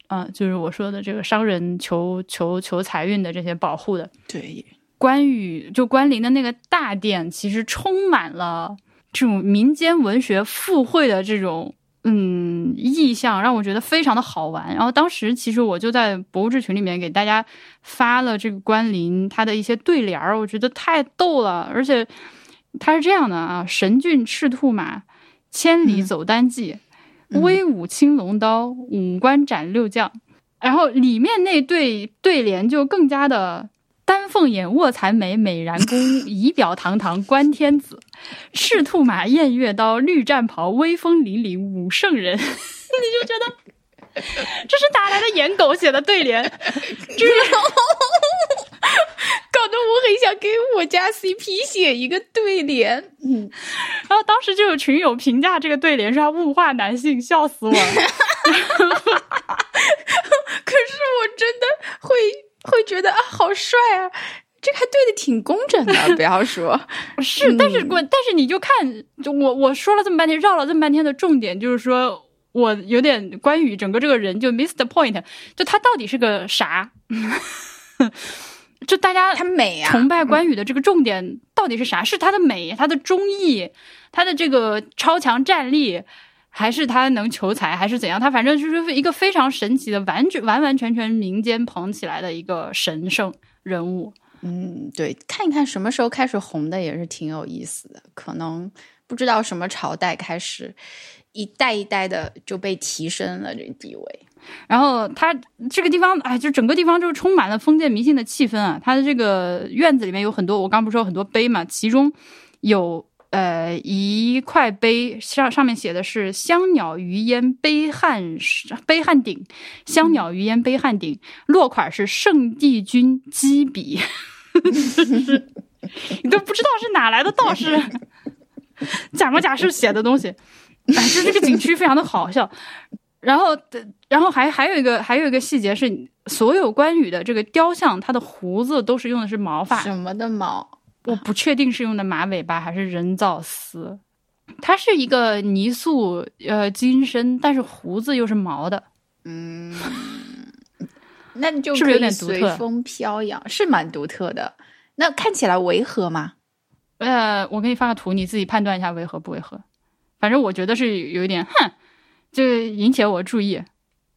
A: 啊，就是我说的这个商人求求求财运的这些保护的。
B: 对，
A: 关羽就关林的那个大殿，其实充满了这种民间文学附会的这种嗯意象，让我觉得非常的好玩。然后当时其实我就在博物志群里面给大家发了这个关林他的一些对联儿，我觉得太逗了。而且他是这样的啊：神骏赤兔马，千里走单骑。威武青龙刀，五关斩六将，然后里面那对对联就更加的丹凤眼，卧蚕眉，美髯公，仪表堂堂，观天子，赤兔马，偃月刀，绿战袍，威风凛凛，武圣人。你就觉得这是哪来的颜狗写的对联？就是。
B: 搞得我很想给我家 CP 写一个对联，
A: 嗯，然后当时就有群友评价这个对联是他物化男性，笑死我了。可是
B: 我真的会会觉得啊，好帅啊，这个还对的挺工整的。不要说
A: 是，但是我但是你就看，就我我说了这么半天，绕了这么半天的重点就是说我有点关于整个这个人就 miss the point，就他到底是个啥？就大家
B: 他美啊，
A: 崇拜关羽的这个重点到底是啥？是他的美，他的忠义，他的这个超强战力，还是他能求财，还是怎样？他反正就是一个非常神奇的，完全完完全全民间捧起来的一个神圣人物。
B: 嗯，对，看一看什么时候开始红的也是挺有意思的。可能不知道什么朝代开始，一代一代的就被提升了这个地位。
A: 然后它这个地方，哎，就整个地方就是充满了封建迷信的气氛啊。它的这个院子里面有很多，我刚不是说很多碑嘛，其中有呃一块碑上上面写的是“香鸟余烟碑汉碑汉鼎”，香鸟余烟碑汉鼎，落款是圣帝君击笔，你都不知道是哪来的道士假模假式写的东西，哎，就这个景区非常的好笑。然后，然后还还有一个还有一个细节是，所有关羽的这个雕像，他的胡子都是用的是毛发，
B: 什么的毛？
A: 我不确定是用的马尾巴还是人造丝。它是一个泥塑呃金身，但是胡子又是毛的。
B: 嗯，那你就
A: 是不是有点独
B: 特？随风飘扬是蛮独特的。那看起来违和吗？
A: 呃，我给你发个图，你自己判断一下违和不违和。反正我觉得是有一点，哼。就引起了我注意，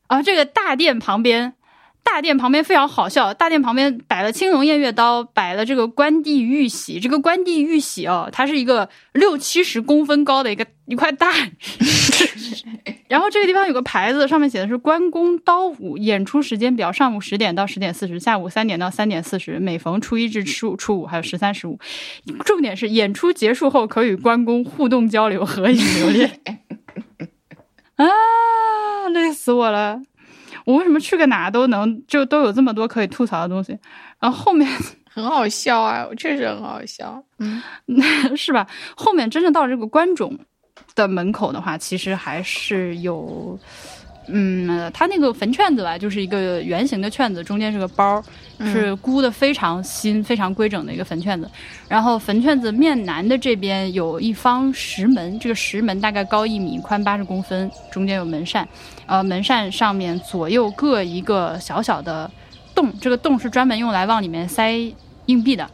A: 啊，这个大殿旁边，大殿旁边非常好笑。大殿旁边摆了青龙偃月刀，摆了这个关帝玉玺。这个关帝玉玺哦，它是一个六七十公分高的一个一块大。然后这个地方有个牌子，上面写的是关公刀舞演出时间表：上午十点到十点四十，下午三点到三点四十。每逢初一至初初五，还有十三、十五。重点是演出结束后可与关公互动交流、合影留念。啊，累死我了！我为什么去个哪都能就都有这么多可以吐槽的东西？然后后面
B: 很好笑啊，确实很好笑，嗯，
A: 是吧？后面真正到这个关中的门口的话，其实还是有。嗯，它那个坟圈子吧，就是一个圆形的圈子，中间是个包，是箍的非常新、非常规整的一个坟圈子。然后坟圈子面南的这边有一方石门，这个石门大概高一米，宽八十公分，中间有门扇，呃，门扇上面左右各一个小小的洞，这个洞是专门用来往里面塞硬币的。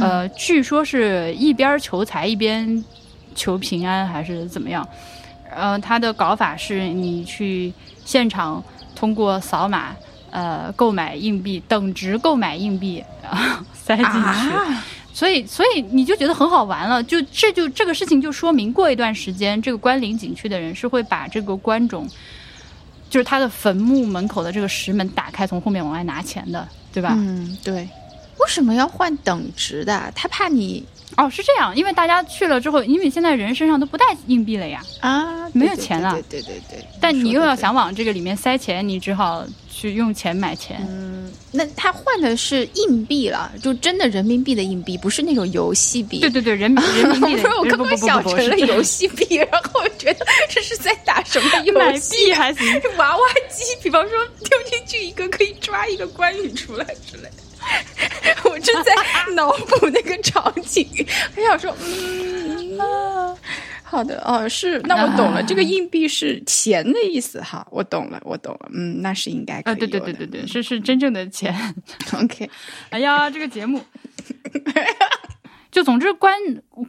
A: 呃，据说是一边求财一边求平安，还是怎么样？呃，它的搞法是你去。现场通过扫码，呃，购买硬币，等值购买硬币，然 后塞进去，所以，所以你就觉得很好玩了。就这就这个事情就说明，过一段时间，这个关岭景区的人是会把这个关中，就是他的坟墓门口的这个石门打开，从后面往外拿钱的，对吧？
B: 嗯，对。为什么要换等值的？他怕你。
A: 哦，是这样，因为大家去了之后，因为现在人身上都不带硬币了呀，
B: 啊，
A: 没有钱了，
B: 对对对。
A: 但你又要想往这个里面塞钱，你只好去用钱买钱。
B: 嗯，那他换的是硬币了，就真的人民币的硬币，不是那种游戏币。
A: 对对对，人民人民币的。
B: 不是我刚刚想成了游 戏币，然后我觉得这是在打什么 游戏？
A: 还行，
B: 娃娃机，比方说丢进去一个可以抓一个关羽出来之类。我正在脑补那个场景，很想说，嗯。好的哦，是那我懂了，这个硬币是钱的意思哈，我懂了，我懂了，嗯，那是应该
A: 啊，对对对对对，是是真正的钱。
B: OK，
A: 哎呀，这个节目，就总之关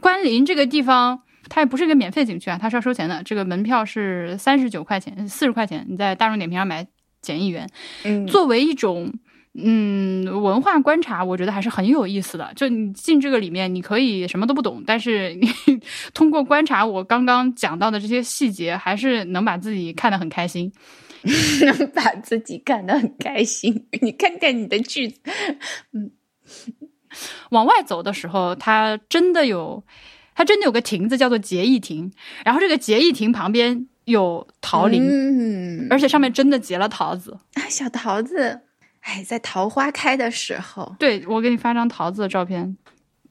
A: 关林这个地方，它也不是一个免费景区啊，它是要收钱的，这个门票是三十九块钱，四十块钱，你在大众点评上买减一元，
B: 嗯，
A: 作为一种。嗯，文化观察我觉得还是很有意思的。就你进这个里面，你可以什么都不懂，但是你 通过观察我刚刚讲到的这些细节，还是能把自己看得很开心，
B: 能把自己看得很开心。你看看你的句子，嗯，
A: 往外走的时候，它真的有，它真的有个亭子叫做结义亭，然后这个结义亭旁边有桃林，
B: 嗯，
A: 而且上面真的结了桃子，
B: 小桃子。哎，在桃花开的时候，
A: 对我给你发张桃子的照片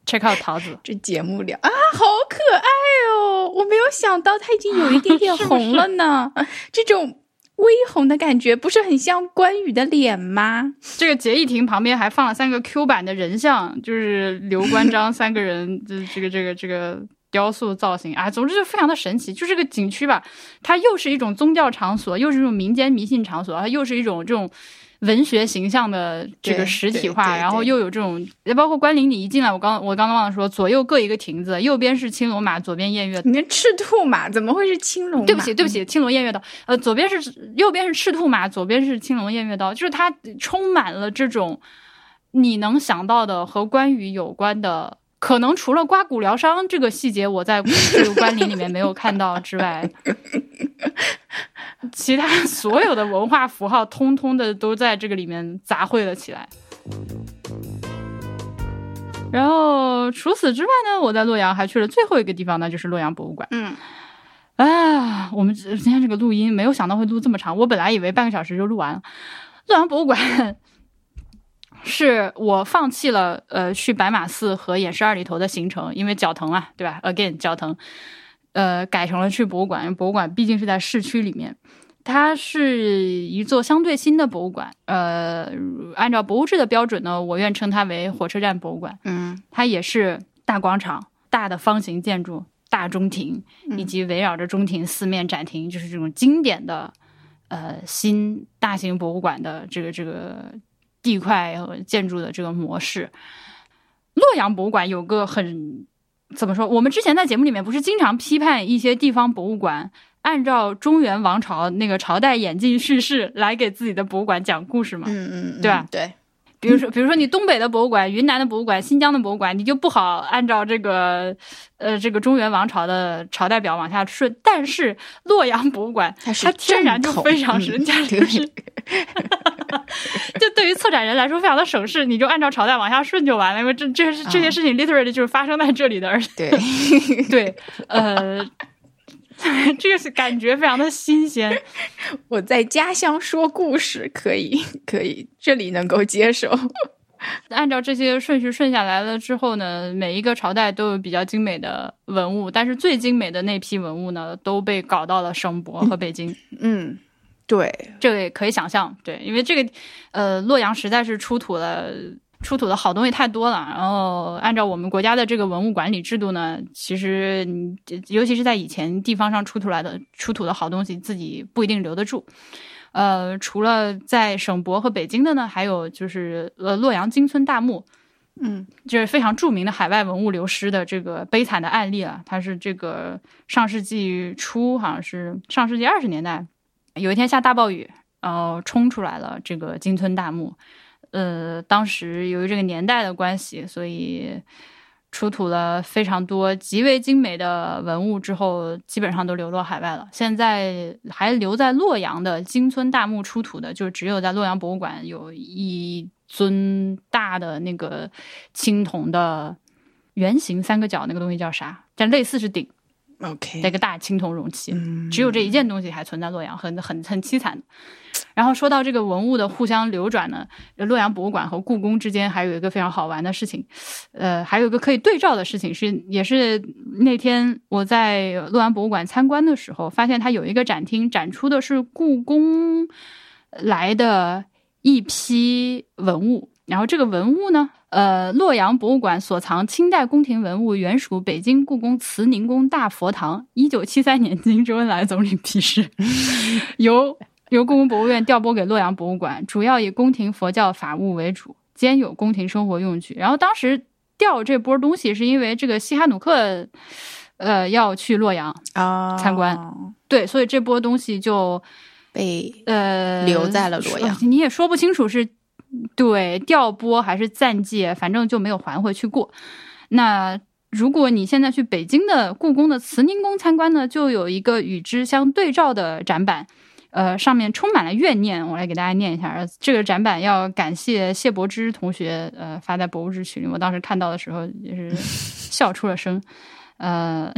A: ，check out 桃子。
B: 这节目聊啊，好可爱哦！我没有想到它已经有一点点红了呢。这种微红的感觉，不是很像关羽的脸吗？
A: 这个结义亭旁边还放了三个 Q 版的人像，就是刘关张三个人，这这个这个这个雕塑造型啊，总之就非常的神奇。就这个景区吧，它又是一种宗教场所，又是一种民间迷信场所，它又是一种这种。文学形象的这个实体化，然后又有这种，也包括关林，你一进来，我刚我刚刚忘了说，左右各一个亭子，右边是青龙马，左边偃月。
B: 你赤兔马怎么会是青龙？
A: 对不起，对不起，青龙偃月刀。呃，左边是右边是赤兔马，左边是青龙偃月刀，就是它充满了这种你能想到的和关羽有关的。可能除了刮骨疗伤这个细节，我在这个关林里面没有看到之外，其他所有的文化符号通通的都在这个里面杂烩了起来。然后除此之外呢，我在洛阳还去了最后一个地方那，就是洛阳博物馆。
B: 嗯，
A: 啊，我们今天这个录音没有想到会录这么长，我本来以为半个小时就录完了。洛阳博物馆。是我放弃了呃去白马寺和偃师二里头的行程，因为脚疼啊，对吧？Again，脚疼，呃，改成了去博物馆。因为博物馆毕竟是在市区里面，它是一座相对新的博物馆。呃，按照博物志的标准呢，我愿称它为火车站博物馆。
B: 嗯，
A: 它也是大广场、大的方形建筑、大中庭，以及围绕着中庭四面展厅，就是这种经典的呃新大型博物馆的这个这个。地块和建筑的这个模式，洛阳博物馆有个很怎么说？我们之前在节目里面不是经常批判一些地方博物馆按照中原王朝那个朝代演进叙事来给自己的博物馆讲故事吗？
B: 嗯嗯，
A: 对吧？
B: 对。
A: 比如说，比如说你东北的博物馆、云南的博物馆、新疆的博物馆，你就不好按照这个，呃，这个中原王朝的朝代表往下顺。但是洛阳博物馆，它天然就非常人家 就是，就对于策展人来说非常的省事，你就按照朝代往下顺就完了。因为这这这些事情 literally 就是发生在这里的，而
B: 对
A: 对，呃。这个是感觉非常的新鲜。
B: 我在家乡说故事，可以，可以，这里能够接受。
A: 按照这些顺序顺下来了之后呢，每一个朝代都有比较精美的文物，但是最精美的那批文物呢，都被搞到了省博和北京。
B: 嗯，对，
A: 这个也可以想象。对，因为这个，呃，洛阳实在是出土了。出土的好东西太多了，然后按照我们国家的这个文物管理制度呢，其实尤其是在以前地方上出土来的出土的好东西，自己不一定留得住。呃，除了在省博和北京的呢，还有就是呃洛阳金村大墓，
B: 嗯，
A: 就是非常著名的海外文物流失的这个悲惨的案例了。它是这个上世纪初，好像是上世纪二十年代，有一天下大暴雨，然后冲出来了这个金村大墓。呃，当时由于这个年代的关系，所以出土了非常多极为精美的文物，之后基本上都流落海外了。现在还留在洛阳的金村大墓出土的，就只有在洛阳博物馆有一尊大的那个青铜的圆形三个角那个东西叫啥？但类似是鼎
B: ，OK，
A: 那个大青铜容器，只有这一件东西还存在洛阳，很很很凄惨。然后说到这个文物的互相流转呢，洛阳博物馆和故宫之间还有一个非常好玩的事情，呃，还有一个可以对照的事情是，也是那天我在洛阳博物馆参观的时候，发现它有一个展厅展出的是故宫来的一批文物，然后这个文物呢，呃，洛阳博物馆所藏清代宫廷文物原属北京故宫慈宁宫大佛堂，一九七三年经周恩来总理批示，由。由故宫博物院调拨给洛阳博物馆，主要以宫廷佛教法物为主，兼有宫廷生活用具。然后当时调这波东西，是因为这个西哈努克，呃，要去洛阳
B: 啊
A: 参观，对，所以这波东西就
B: 被
A: 呃
B: 留在了洛阳。
A: 你也说不清楚是对调拨还是暂借，反正就没有还回去过。那如果你现在去北京的故宫的慈宁宫参观呢，就有一个与之相对照的展板。呃，上面充满了怨念，我来给大家念一下。这个展板要感谢谢柏芝同学，呃，发在博物志群里。我当时看到的时候也是 笑出了声。呃，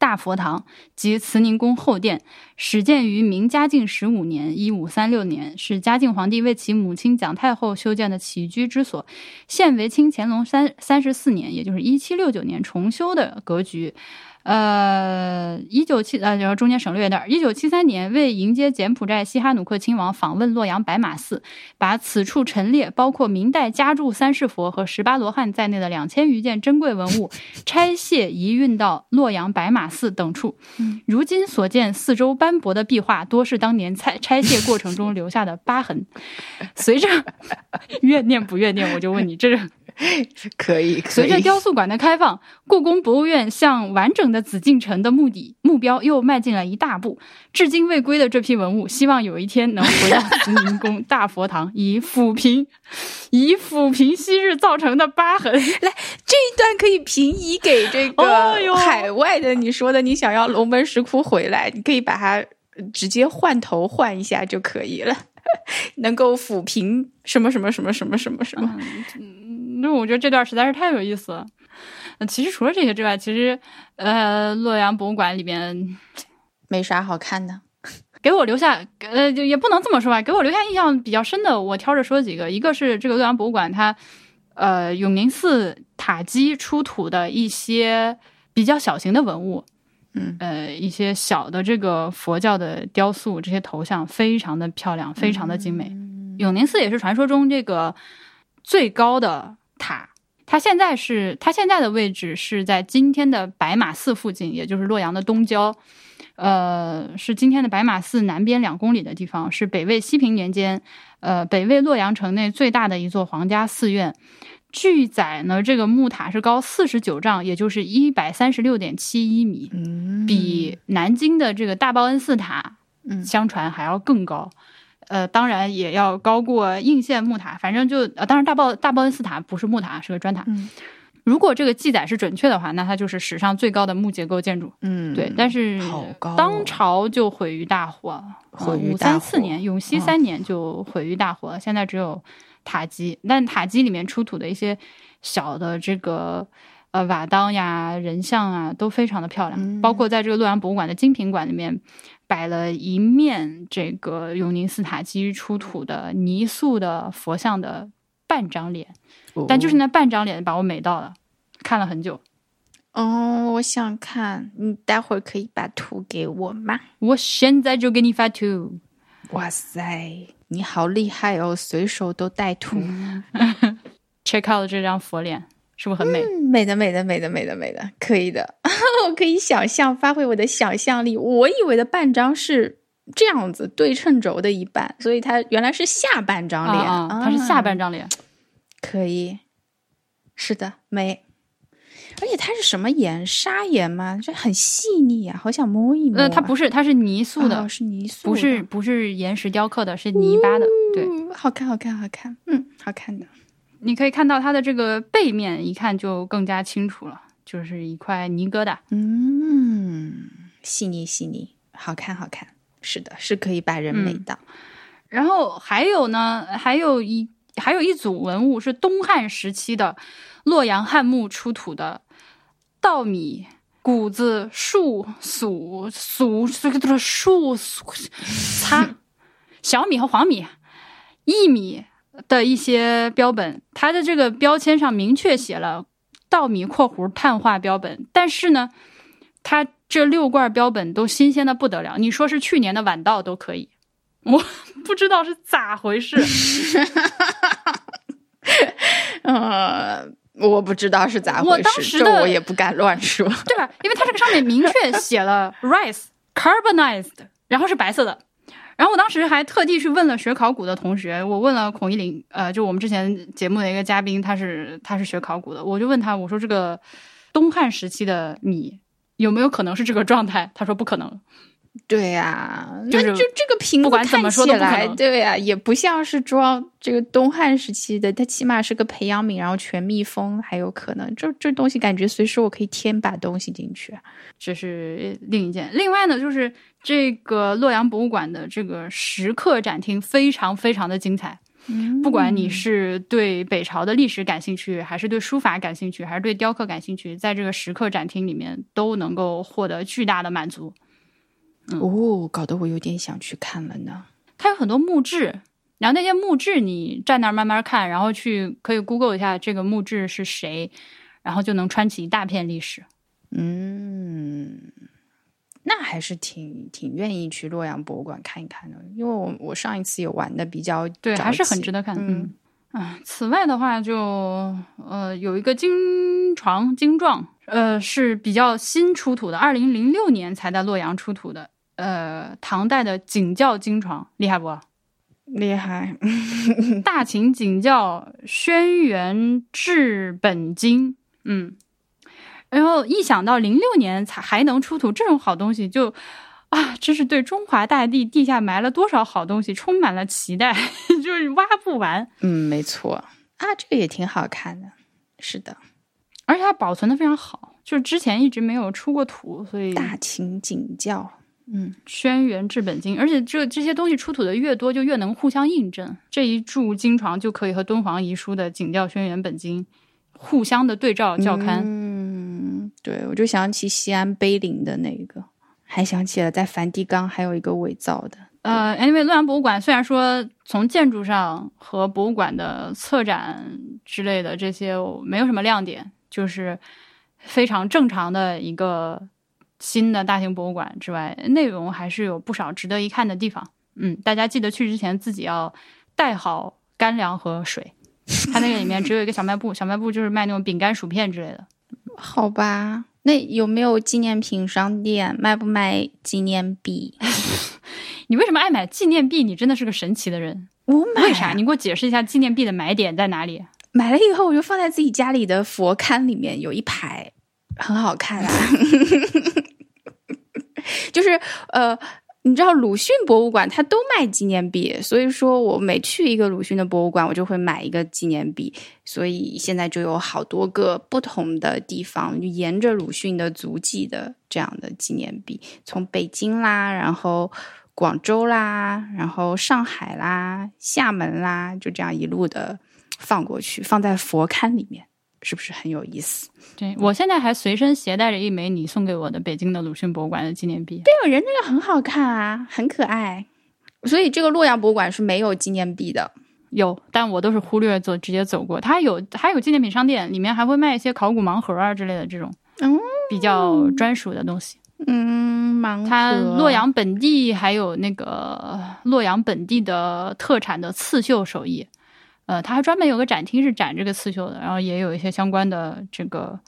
A: 大佛堂及慈宁宫后殿，始建于明嘉靖十五年（一五三六年），是嘉靖皇帝为其母亲蒋太后修建的起居之所。现为清乾隆三三十四年，也就是一七六九年重修的格局。呃，一九七呃，然后中间省略点儿。一九七三年，为迎接柬埔寨西哈努克亲王访问洛阳白马寺，把此处陈列包括明代家铸三世佛和十八罗汉在内的两千余件珍贵文物拆卸移运到洛阳白马寺等处。如今所见四周斑驳的壁画，多是当年拆拆卸过程中留下的疤痕。随着怨念不怨念，我就问你，这是？
B: 可以。
A: 随着雕塑馆的开放，故宫博物院向完整的紫禁城的目的目标又迈进了一大步。至今未归的这批文物，希望有一天能回到慈宁宫 大佛堂，以抚平以抚平昔日造成的疤痕。来，
B: 这一段可以平移给这个海外的。你说的，你想要龙门石窟回来，你可以把它直接换头换一下就可以了，能够抚平什么什么什么什么什么什么。
A: 那我觉得这段实在是太有意思了。其实除了这些之外，其实呃，洛阳博物馆里边
B: 没啥好看的。
A: 给我留下呃，就也不能这么说吧。给我留下印象比较深的，我挑着说几个。一个是这个洛阳博物馆，它呃永宁寺塔基出土的一些比较小型的文物，
B: 嗯
A: 呃一些小的这个佛教的雕塑，这些头像非常的漂亮，非常的精美。永宁寺也是传说中这个最高的。塔，它现在是它现在的位置是在今天的白马寺附近，也就是洛阳的东郊，呃，是今天的白马寺南边两公里的地方，是北魏西平年间，呃，北魏洛阳城内最大的一座皇家寺院。据载呢，这个木塔是高四十九丈，也就是一百三十六点七一米，比南京的这个大报恩寺塔，相传还要更高。呃，当然也要高过应县木塔，反正就呃，当然大报大报恩寺塔不是木塔，是个砖塔。如果这个记载是准确的话，那它就是史上最高的木结构建筑。
B: 嗯，
A: 对。但是当朝就毁于大火，五三四年，永熙三年就毁于大火，现在只有塔基。但塔基里面出土的一些小的这个呃瓦当呀、人像啊，都非常的漂亮，包括在这个洛阳博物馆的精品馆里面。摆了一面这个永宁寺塔基出土的泥塑的佛像的半张脸，但就是那半张脸把我美到了，看了很久。
B: 哦，我想看，你待会儿可以把图给我吗？
A: 我现在就给你发图。
B: 哇塞，你好厉害哦，随手都带图。
A: Check out 这张佛脸。是不是很美？
B: 美的，美的，美的，美的，美的，可以的。我可以想象，发挥我的想象力。我以为的半张是这样子对称轴的一半，所以它原来是下半张脸。
A: 它是下半张脸，
B: 可以。是的，美。而且它是什么颜？砂岩吗？这很细腻啊，好想摸一摸。
A: 呃，它不是，它是泥塑的，
B: 是泥塑，
A: 不是不是岩石雕刻的，是泥巴的。对，
B: 好看，好看，好看。嗯，好看的。
A: 你可以看到它的这个背面，一看就更加清楚了，就是一块泥疙瘩。
B: 嗯，细腻细腻，好看好看，是的，是可以把人美到。
A: 然后还有呢，还有一还有一组文物是东汉时期的洛阳汉墓出土的稻米谷子树薯薯这个都是树 擦。小米和黄米、薏米的一些标本，它的这个标签上明确写了稻米（括弧碳化标本），但是呢，它这六罐标本都新鲜的不得了，你说是去年的晚稻都可以，我 不知道是咋回事。
B: 呃，我不知道是咋回事，
A: 我当时的
B: 这我也不敢乱说。
A: 对吧？因为它这个上面明确写了 rice carbonized，然后是白色的。然后我当时还特地去问了学考古的同学，我问了孔一林，呃，就我们之前节目的一个嘉宾，他是他是学考古的，我就问他，我说这个东汉时期的米有没有可能是这个状态？他说不可能。
B: 对呀、
A: 就是
B: 那就这个瓶子
A: 不管怎么说都
B: 看起来，
A: 不
B: 对呀、也不像是装这个东汉时期的，它起码是个培养皿，然后全密封，还有可能这这东西感觉随时我可以添把东西进去。
A: 这是另一件。另外呢，就是这个洛阳博物馆的这个石刻展厅非常非常的精彩。不管你是对北朝的历史感兴趣，还是对书法感兴趣，还是对雕刻感兴趣，在这个石刻展厅里面都能够获得巨大的满足。
B: 哦，搞得我有点想去看了呢。
A: 它有很多墓志，然后那些墓志你站那儿慢慢看，然后去可以 Google 一下这个墓志是谁，然后就能穿起一大片历史。
B: 嗯，那还是挺挺愿意去洛阳博物馆看一看的，因为我我上一次有玩的比较
A: 对，还是很值得看。
B: 嗯
A: 嗯啊，此外的话就，呃有一个金床金状，呃是比较新出土的，二零零六年才在洛阳出土的，呃唐代的景教经床，厉害不？
B: 厉害。
A: 大秦景教轩辕治本经，嗯，然后一想到零六年才还能出土这种好东西，就啊，真是对中华大地地下埋了多少好东西充满了期待，就是挖不完，
B: 嗯，没错啊，这个也挺好看的。是的，
A: 而且它保存的非常好，就是之前一直没有出过土，所以
B: 大秦景教，嗯，
A: 轩辕治本经，而且这这些东西出土的越多，就越能互相印证。这一柱经床就可以和敦煌遗书的景调轩辕本经互相的对照校勘。
B: 嗯，对，我就想起西安碑林的那个，还想起了在梵蒂冈还有一个伪造的。
A: 呃，anyway，洛阳博物馆虽然说从建筑上和博物馆的策展之类的这些没有什么亮点，就是非常正常的一个新的大型博物馆之外，内容还是有不少值得一看的地方。嗯，大家记得去之前自己要带好干粮和水。它那个里面只有一个小卖部，小卖部就是卖那种饼干、薯片之类的。
B: 好吧，那有没有纪念品商店？卖不卖纪念币？
A: 你为什么爱买纪念币？你真的是个神奇的人。
B: 我买
A: 为啥？你给我解释一下纪念币的买点在哪里？
B: 买了以后，我就放在自己家里的佛龛里面，有一排，很好看啊。就是呃，你知道鲁迅博物馆它都卖纪念币，所以说我每去一个鲁迅的博物馆，我就会买一个纪念币。所以现在就有好多个不同的地方，沿着鲁迅的足迹的这样的纪念币，从北京啦，然后。广州啦，然后上海啦、厦门啦，就这样一路的放过去，放在佛龛里面，是不是很有意思？
A: 对我现在还随身携带着一枚你送给我的北京的鲁迅博物馆的纪念币。
B: 对，人那个很好看啊，很可爱。所以这个洛阳博物馆是没有纪念币的。
A: 有，但我都是忽略走，直接走过。它有，还有纪念品商店，里面还会卖一些考古盲盒啊之类的这种
B: 嗯
A: 比较专属的东西。
B: 嗯，盲盒。
A: 它洛阳本地还有那个洛阳本地的特产的刺绣手艺，呃，它还专门有个展厅是展这个刺绣的，然后也有一些相关的这个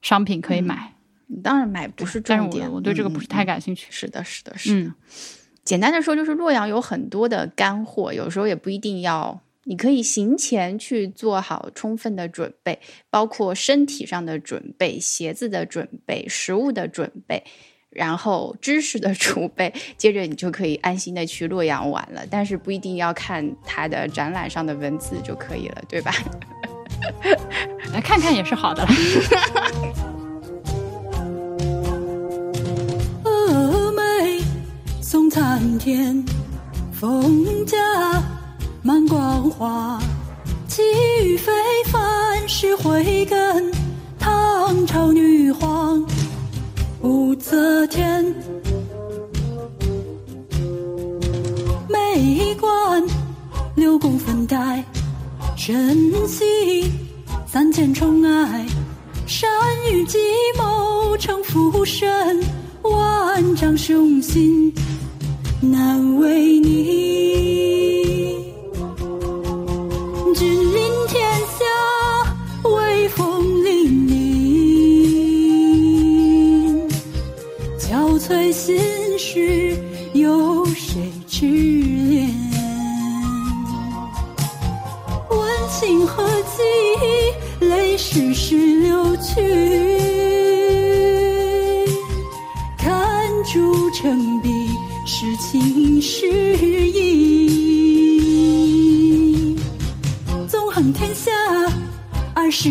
A: 商品可以买。
B: 你当然买不是
A: 但是
B: 重点，
A: 我我对这个不是太
B: 嗯。
A: 感兴趣。
B: 是的，是的，是的。
A: 嗯，
B: 简单的说，就是洛阳有很多的干货，有时候也不一定要。你可以行前去做好充分的准备，包括身体上的准备、鞋子的准备、食物的准备，然后知识的储备，接着你就可以安心的去洛阳玩了。但是不一定要看它的展览上的文字就可以了，对吧？
A: 来看看也是好的了。
D: 峨眉送参天，风驾满光华，气宇非凡是慧根，唐朝女皇武则天，美观，六宫粉黛，真心，三千宠爱，善于计谋，成浮生，万丈雄心。难为你。君。碎心事，有谁知怜？问情何寄，泪湿时流去。看朱成碧，是情是意？纵横天下，二十。